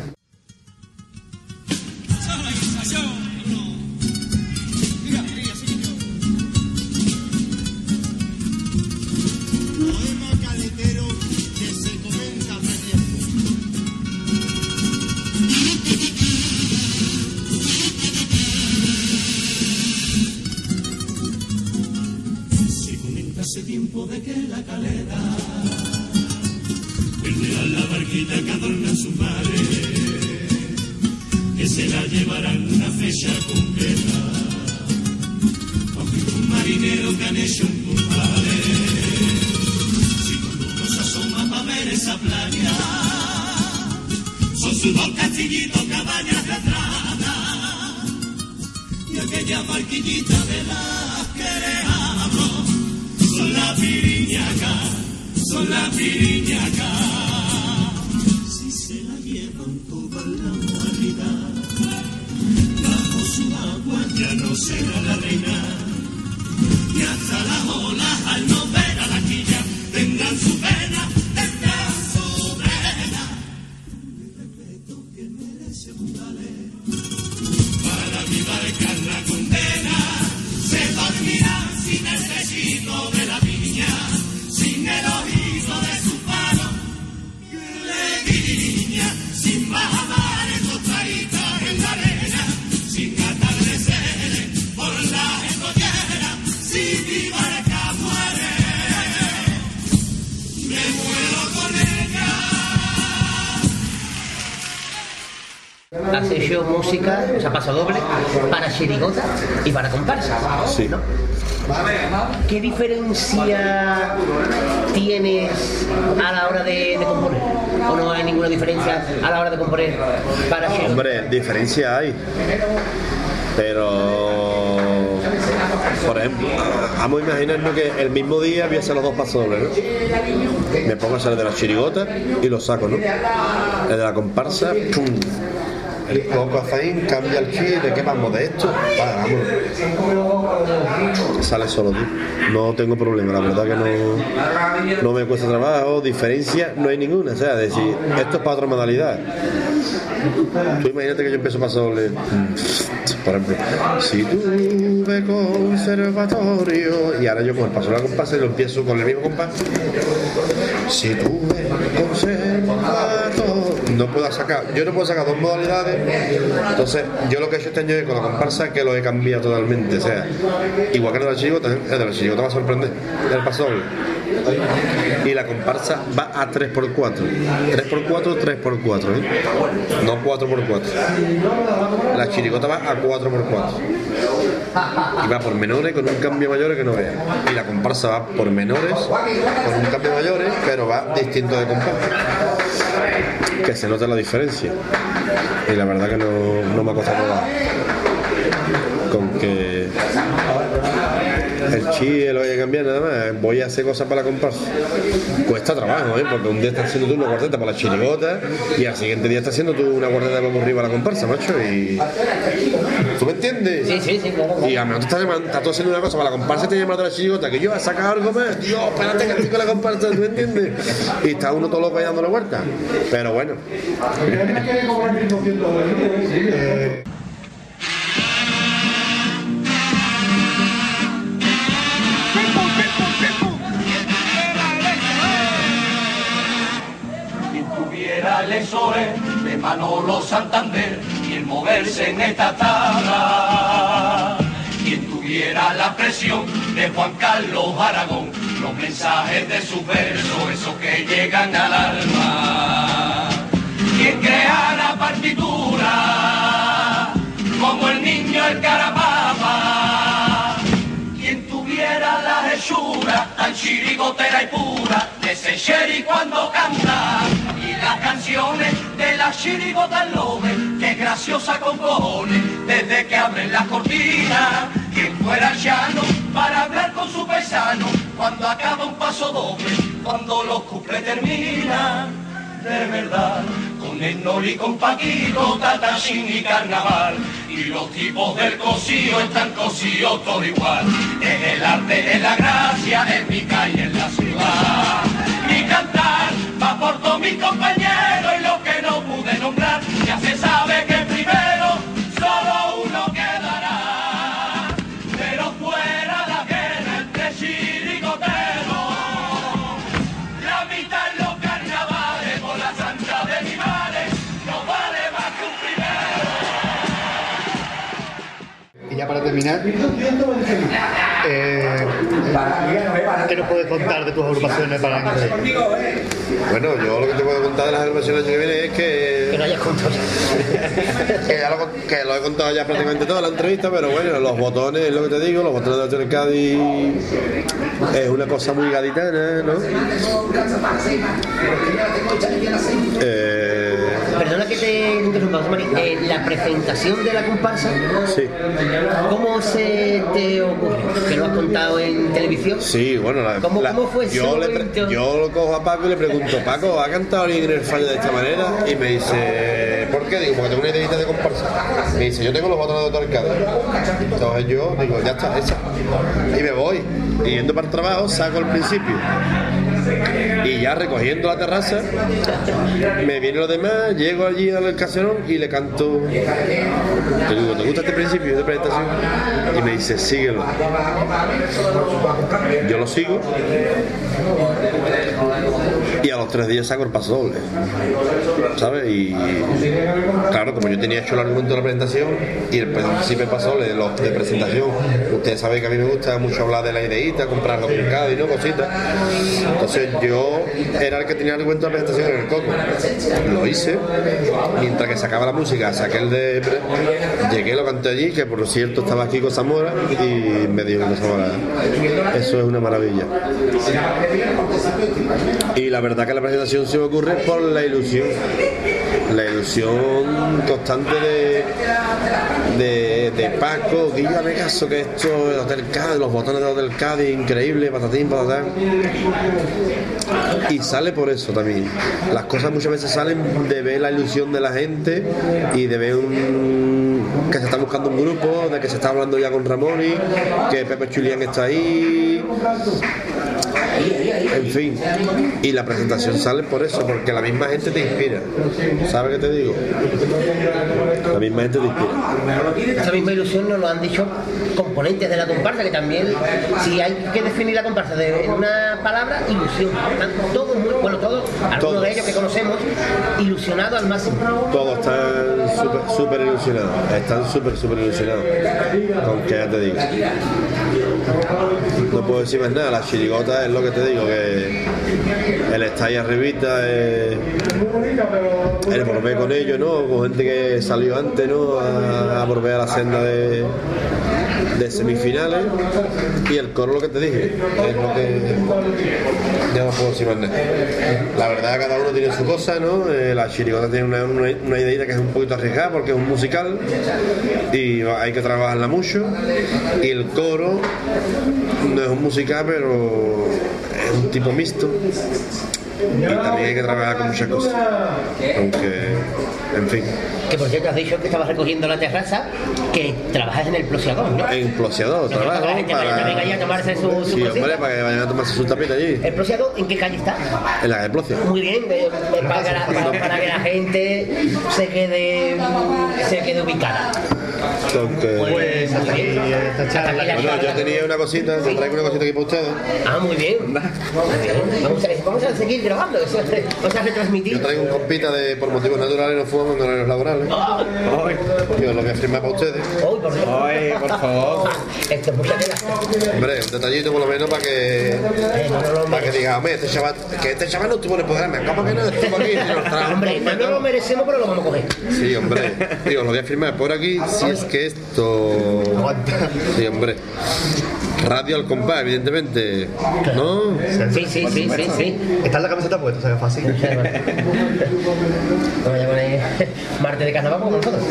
De que la calera a la barquita que adorna su madre, que se la llevarán una fecha concreta. Aunque un marinero que han hecho un compadre si cuando uno se asoma para ver esa playa, son sus dos castillitos, cabañas de atrada, y aquella barquillita de las que le hablo, son la piriñaca, son la piriñaca. Si se la llevan toda la humanidad, bajo su agua ya no será la reina y hasta las olas al no ver hecho música, o sea, paso doble, para chirigota y para comparsa. Sí. ¿no? ¿Qué diferencia tienes a la hora de, de componer? ¿O no hay ninguna diferencia a la hora de componer para chirigota? Hombre, diferencia hay. Pero, por ejemplo, vamos a imaginarnos que el mismo día voy a hacer los dos pasos dobles, ¿no? Me pongo a hacer el de la chirigota y lo saco, ¿no? El de la comparsa, ¡pum! El coco azaín cambia el chi, ¿de qué vamos? ¿De esto? Va, vamos. Sale solo, tío. No tengo problema, la verdad que no, no me cuesta trabajo, diferencia no hay ninguna. O sea, decir, esto es para otra modalidad. Tú imagínate que yo empiezo a pasar doble. Por ejemplo, si tuve conservatorio. Y ahora yo con el paso de la compás lo empiezo con el mismo compás. Si tuve. No puedo sacar, yo no puedo sacar dos modalidades. Entonces, yo lo que he hecho este año con la comparsa es que lo he cambiado totalmente. O sea, igual que el la chirigota, ¿eh? el de la chirigota va a sorprender. El paso. Y la comparsa va a 3x4. 3x4, 3x4, ¿eh? No 4x4. La chirigota va a 4x4. Y va por menores con un cambio mayores que no veas. Y la comparsa va por menores con un cambio mayores, pero va distinto de compás. Que se nota la diferencia. Y la verdad que no, no me ha costado nada. Con que el chi lo voy a cambiar nada más. Voy a hacer cosas para la comparsa. Cuesta trabajo, ¿eh? Porque un día estás haciendo tú una guardeta para la chirigota y al siguiente día estás haciendo tú una guardeta para arriba a la comparsa, macho. Y. ¿Tú me entiendes? Sí, sí, sí, claro. Y a lo mejor tú estás, estás tú haciendo una cosa para la comparsa y te llamas a la chirigota, que yo a sacar algo más. Dios, espérate que estoy con la comparsa, ¿tú me entiendes? Y está uno todo loco ahí dándole vuelta. Pero bueno. Tuviera el exoe de Manolo Santander y el moverse en esta tabla. Quien tuviera la presión de Juan Carlos Aragón, los mensajes de sus versos, esos que llegan al alma. Quien creara partitura, como el niño el carapapa. Quien tuviera la hechura tan chirigotera y pura de ese cuando canta las canciones de la chirigota lobe que graciosa con cojones desde que abren las cortinas quien fuera llano para hablar con su paisano cuando acaba un paso doble cuando los cuples terminan de verdad con el Nori, con Paquito, Tatachín y Carnaval. Y los tipos del cosío están cosíos todo igual. En el arte, en la gracia, en mi calle, en la ciudad. Mi todos mis compañeros y lo que no pude nombrar, ya se sabe que primero solo uno quedará. Pero fuera la guerra entre chirigoteros. La mitad en los carnavales por la santa de mi madre no vale más que un primero. Y ya para terminar, eh, ¿qué nos puedes contar de tus agrupaciones para el año que viene? Bueno, yo lo que te puedo contar de las agrupaciones que viene es que. Que no hayas contado. que, ya lo, que lo he contado ya prácticamente toda la entrevista, pero bueno, los botones, es lo que te digo, los botones de Hotel Cádiz es una cosa muy gaditana, ¿no? Eh, que Mari. Eh, la presentación de la comparsa, sí. ¿cómo se te ocurre? ¿Que lo has contado en televisión? Sí, bueno, la, ¿Cómo- la- cómo fue yo, le pre- momento? yo lo cojo a Paco y le pregunto, Paco, ¿ha cantado alguien en el fallo de esta manera? Y me dice, ¿por qué? Digo, porque tengo una ideita de comparsa. Me dice, yo tengo los botones de Cádiz. Entonces yo digo, ya está, esa. Y me voy. Y yendo para el trabajo, saco el principio. Y ya recogiendo la terraza, me viene lo demás, llego allí al caserón y le canto. Te digo, ¿te gusta este principio de presentación? Y me dice, síguelo. Yo lo sigo. Y a los tres días saco el paso doble. ¿Sabes? Y claro, como yo tenía hecho el argumento de la presentación y el principio paso de, los- de presentación ustedes saben que a mí me gusta mucho hablar de la ideita, comprarlo con cada y no cositas. Entonces yo era el que tenía el cuento de presentación en el coco. Lo hice, mientras que sacaba la música, saqué el de llegué, lo canté allí, que por cierto estaba aquí con Zamora y me dijo que Zamora. Eso es una maravilla. Y la verdad que la presentación se me ocurre por la ilusión. La ilusión constante de, de, de Paco, me caso que esto, el Hotel Cádiz, los botones del Hotel Cádiz, increíble, patatín, patatán. Y sale por eso también. Las cosas muchas veces salen de ver la ilusión de la gente y de ver un, que se está buscando un grupo, de que se está hablando ya con Ramón y que Pepe Chulián está ahí. En fin, y la presentación sale por eso, porque la misma gente te inspira. ¿Sabes qué te digo? La misma gente te inspira. Esa misma ilusión nos lo han dicho componentes de la comparsa, que también, si hay que definir la comparsa de, en una palabra, ilusión. Están todos muy, bueno, todos, algunos Todos. de ellos que conocemos, ilusionados al máximo. Todos están súper súper ilusionados, están súper súper ilusionados. Con que ya te digo. No puedo decir más nada, la chirigota es lo que te digo, que el estar ahí arribita, eh, el volver con ellos, ¿no? Con gente que salió antes, ¿no? A, a volver a la senda de, de semifinales y el coro lo que te dije, es lo que ya no puedo decir más nada. La verdad cada uno tiene su cosa, ¿no? Eh, la chirigota tiene una, una, idea que es un poquito arriesgada porque es un musical y hay que trabajarla mucho y el coro no es un musical pero es un tipo mixto también hay que trabajar con muchas cosas aunque en fin Que por cierto has dicho que estabas recogiendo la terraza, que trabajas en el Plosiagón, ¿no? en Plosiador trabajo también allí a tomarse su, su Sí, hombre, para que vayan a tomarse su tapita allí, ¿El Plosiagón en qué calle está? en la de Plocia. Muy bien, eh, eh, para, para- para que la gente se quede, se quede ubicada. Aunque- Pues. Hasta aquí la Bueno, yo tenía una cosita, te traigo una cosita aquí para ustedes. Ah, muy bien. Vamos, a, vamos a seguir grabando, eso es- vamos a retransmitir. Yo traigo un compita de por motivos naturales no fumamos en horarios laborales. Yo lo voy a firmar para ustedes. Uy, por Dios. Ay, por favor. Esto es mucha tela. Hombre, un detallito por lo menos para que Eh, no, no, no, para que diga, hombre, este chaval, que este chaval no estuvo en el programa, ¿cómo que no estuvo aquí? Hombre, no lo merecemos, pero lo vamos a coger. Sí, hombre. Digo, lo voy a firmar por aquí si es que esto. Sí, hombre. Radio al compás, evidentemente. ¿No? Sí, sí, sí, sí, sí. Está en la camiseta puesta, o sea, fácil. [LAUGHS] Vamos a poner martes de carnaval como nosotros.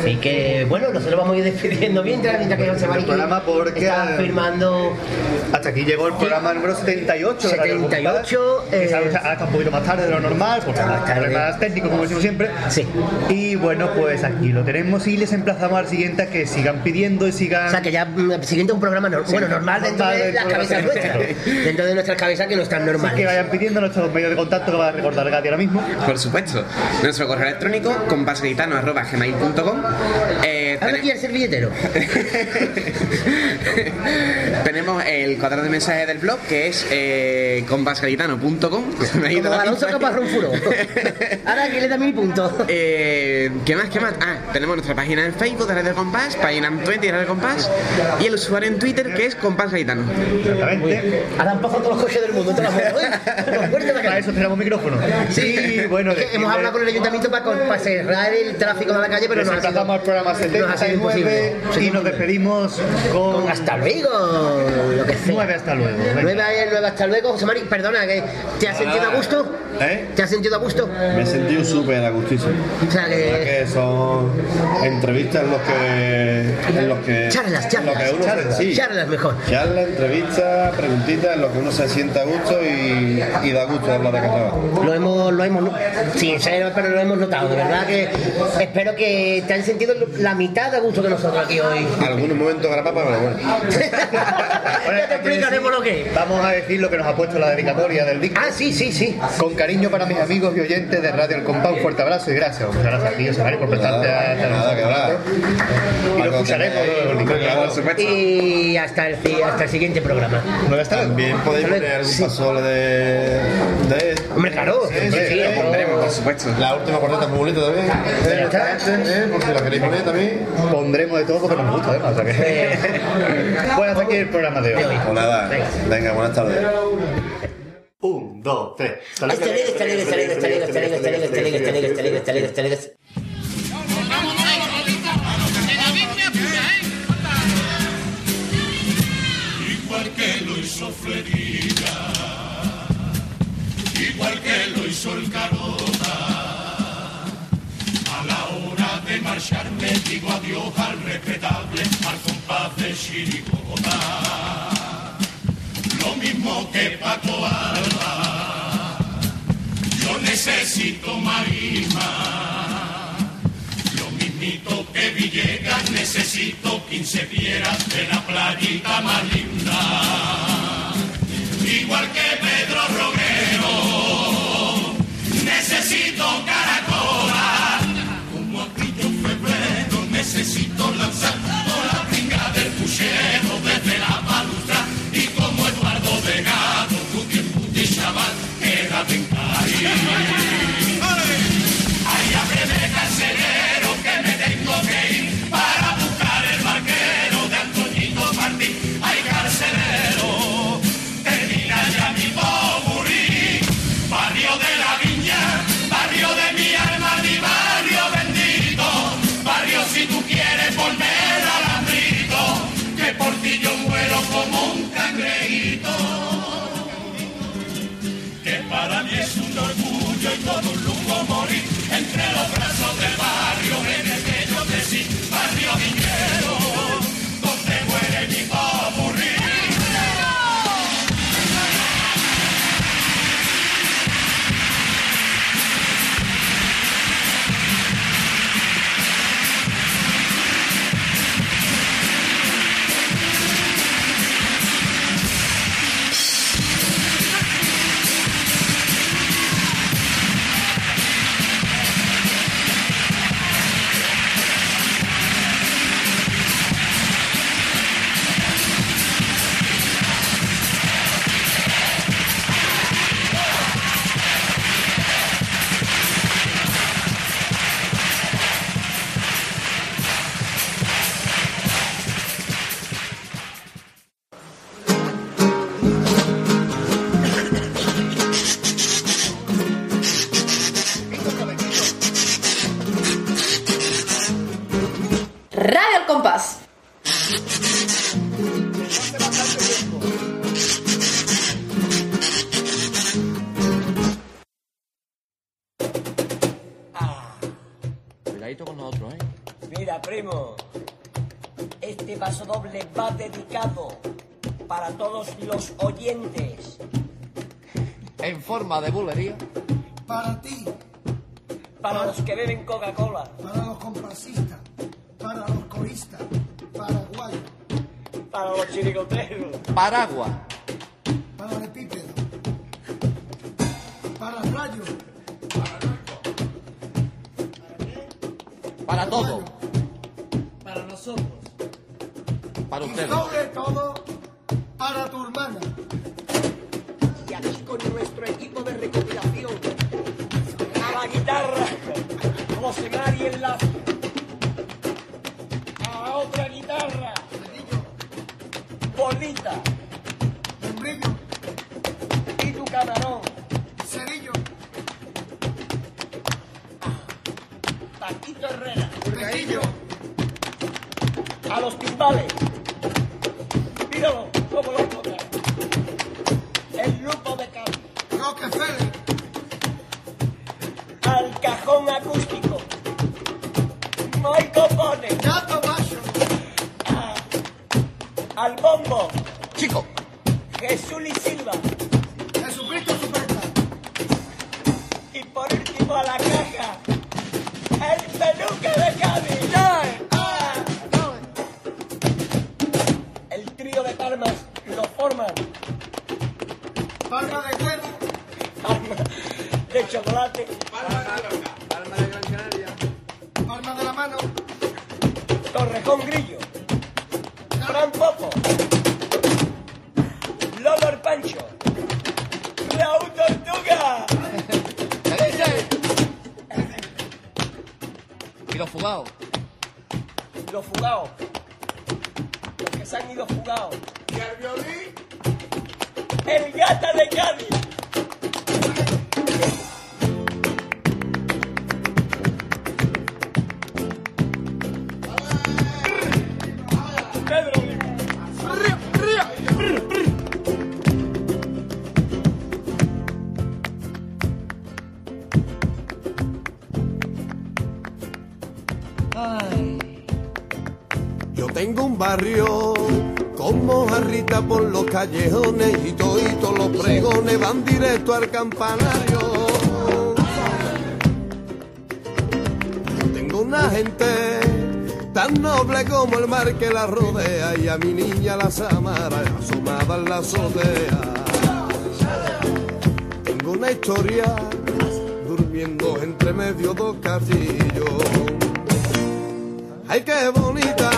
Así que, bueno, nosotros vamos a ir despidiendo mientras, mientras que José Mari El programa porque- está firmando Hasta aquí llegó el programa número 78. de Radio 78, Compás, que eh, sale- ahora está un poquito más tarde de lo normal, porque problemas técnicos, como decimos siempre. Sí. Y bueno, pues aquí lo tenemos y les emplazamos al siguiente a que sigan pidiendo y sigan. O sea, que ya mm, el siguiente es un programa nor- bueno, normal dentro normal de dentro las de lo cabezas nuestras. [LAUGHS] Dentro de nuestras cabezas que no están Así que normales. vayan pidiendo nuestros medios de contacto que va a recordar Gati ahora mismo. Por supuesto. Nuestro correo electrónico compasgaitano.gmail.com eh, Ahora aquí el servilletero. [LAUGHS] Tenemos el cuadro de mensajes del blog que es eh, [LAUGHS] Alonso. Caparrón Furo. [LAUGHS] Ahora que le da mil puntos. Eh, ¿Qué más? ¿Qué más? Ah, tenemos nuestra página en Facebook de Radio Compás, página en Twitter de Radio Compás y el usuario en Twitter que es Compás Gaitano. Exactamente. Ahora han pasado todos los coches del mundo, todas las motos, ¿eh? Los Para eso tenemos micrófono. Sí, bueno, Es que decirle- hemos hablado con el ayuntamiento para cerrar el tráfico de la calle, pero nos emplazamos al programa nos ha sido 79 imposible. y nos despedimos con, Con hasta luego, lo que sea. 9 hasta luego. Venga. Nueve, nueve hasta luego, José Mari. Perdona, que ¿te has sentido a gusto? ¿Eh? ¿Te has sentido a gusto? Me he sentido súper a gustísimo. O sea, que... son entrevistas en los que. En los que Charlas, en los charlas. que uno se- sí. Charlas mejor. Charlas, entrevistas, preguntitas en los que uno se sienta a gusto y, y da gusto hablar de carnaval. Lo hemos, lo hemos, sin ser, pero lo hemos notado. De verdad que espero que eh, te han sentido la mitad de gusto que nosotros aquí hoy. Algunos momentos garapapa, pero bueno. [LAUGHS] ya te explicaremos lo que es. Vamos a decir lo que nos ha puesto la dedicatoria del disco. Ah, sí, sí, sí. Con cariño para mis amigos y oyentes de Radio El Compás, un fuerte abrazo y gracias. Muchas gracias a ti, Osvaldo, por prestarte a nada, Y lo escucharemos. Y hasta el, hasta el siguiente programa. ¿No está? También podéis poner un pasole de... de... Hombre, claro. Sí, lo pondremos, por supuesto. La última corneta es muy bonita también poner, la queréis poner también. Pondremos de todo porque nos gusta, además. O bueno, hasta aquí el programa de hoy. Nada, venga, buenas tardes. Un, dos, tres. digo adiós al respetable, al compás de Chiribogotá. Lo mismo que Paco Alba, yo necesito marima. Lo mismito que Villegas, necesito 15 fieras de la playita marina. Parágua. Al bombo. Chico. Jesús y Silva. Jesucristo Superstar. Y por último a la caja. El peluque de Cami. El trío de palmas lo forman. Palma de cuero. Palma de chocolate. Palma de con grillo. campanario. Tengo una gente tan noble como el mar que la rodea y a mi niña la samara asomada en la azotea. Tengo una historia durmiendo entre medio dos castillos. Ay, qué bonita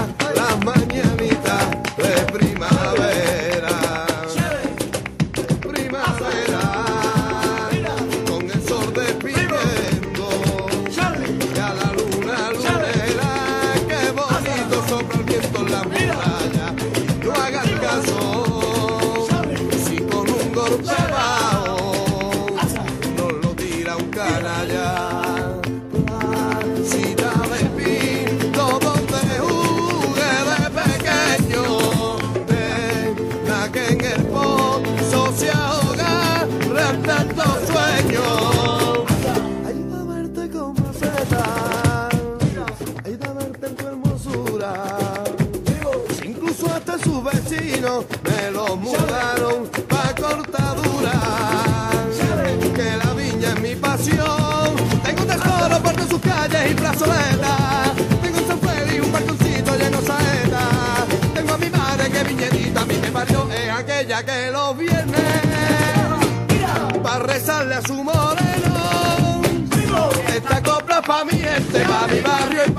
pa' mi gente, pa' mi barrio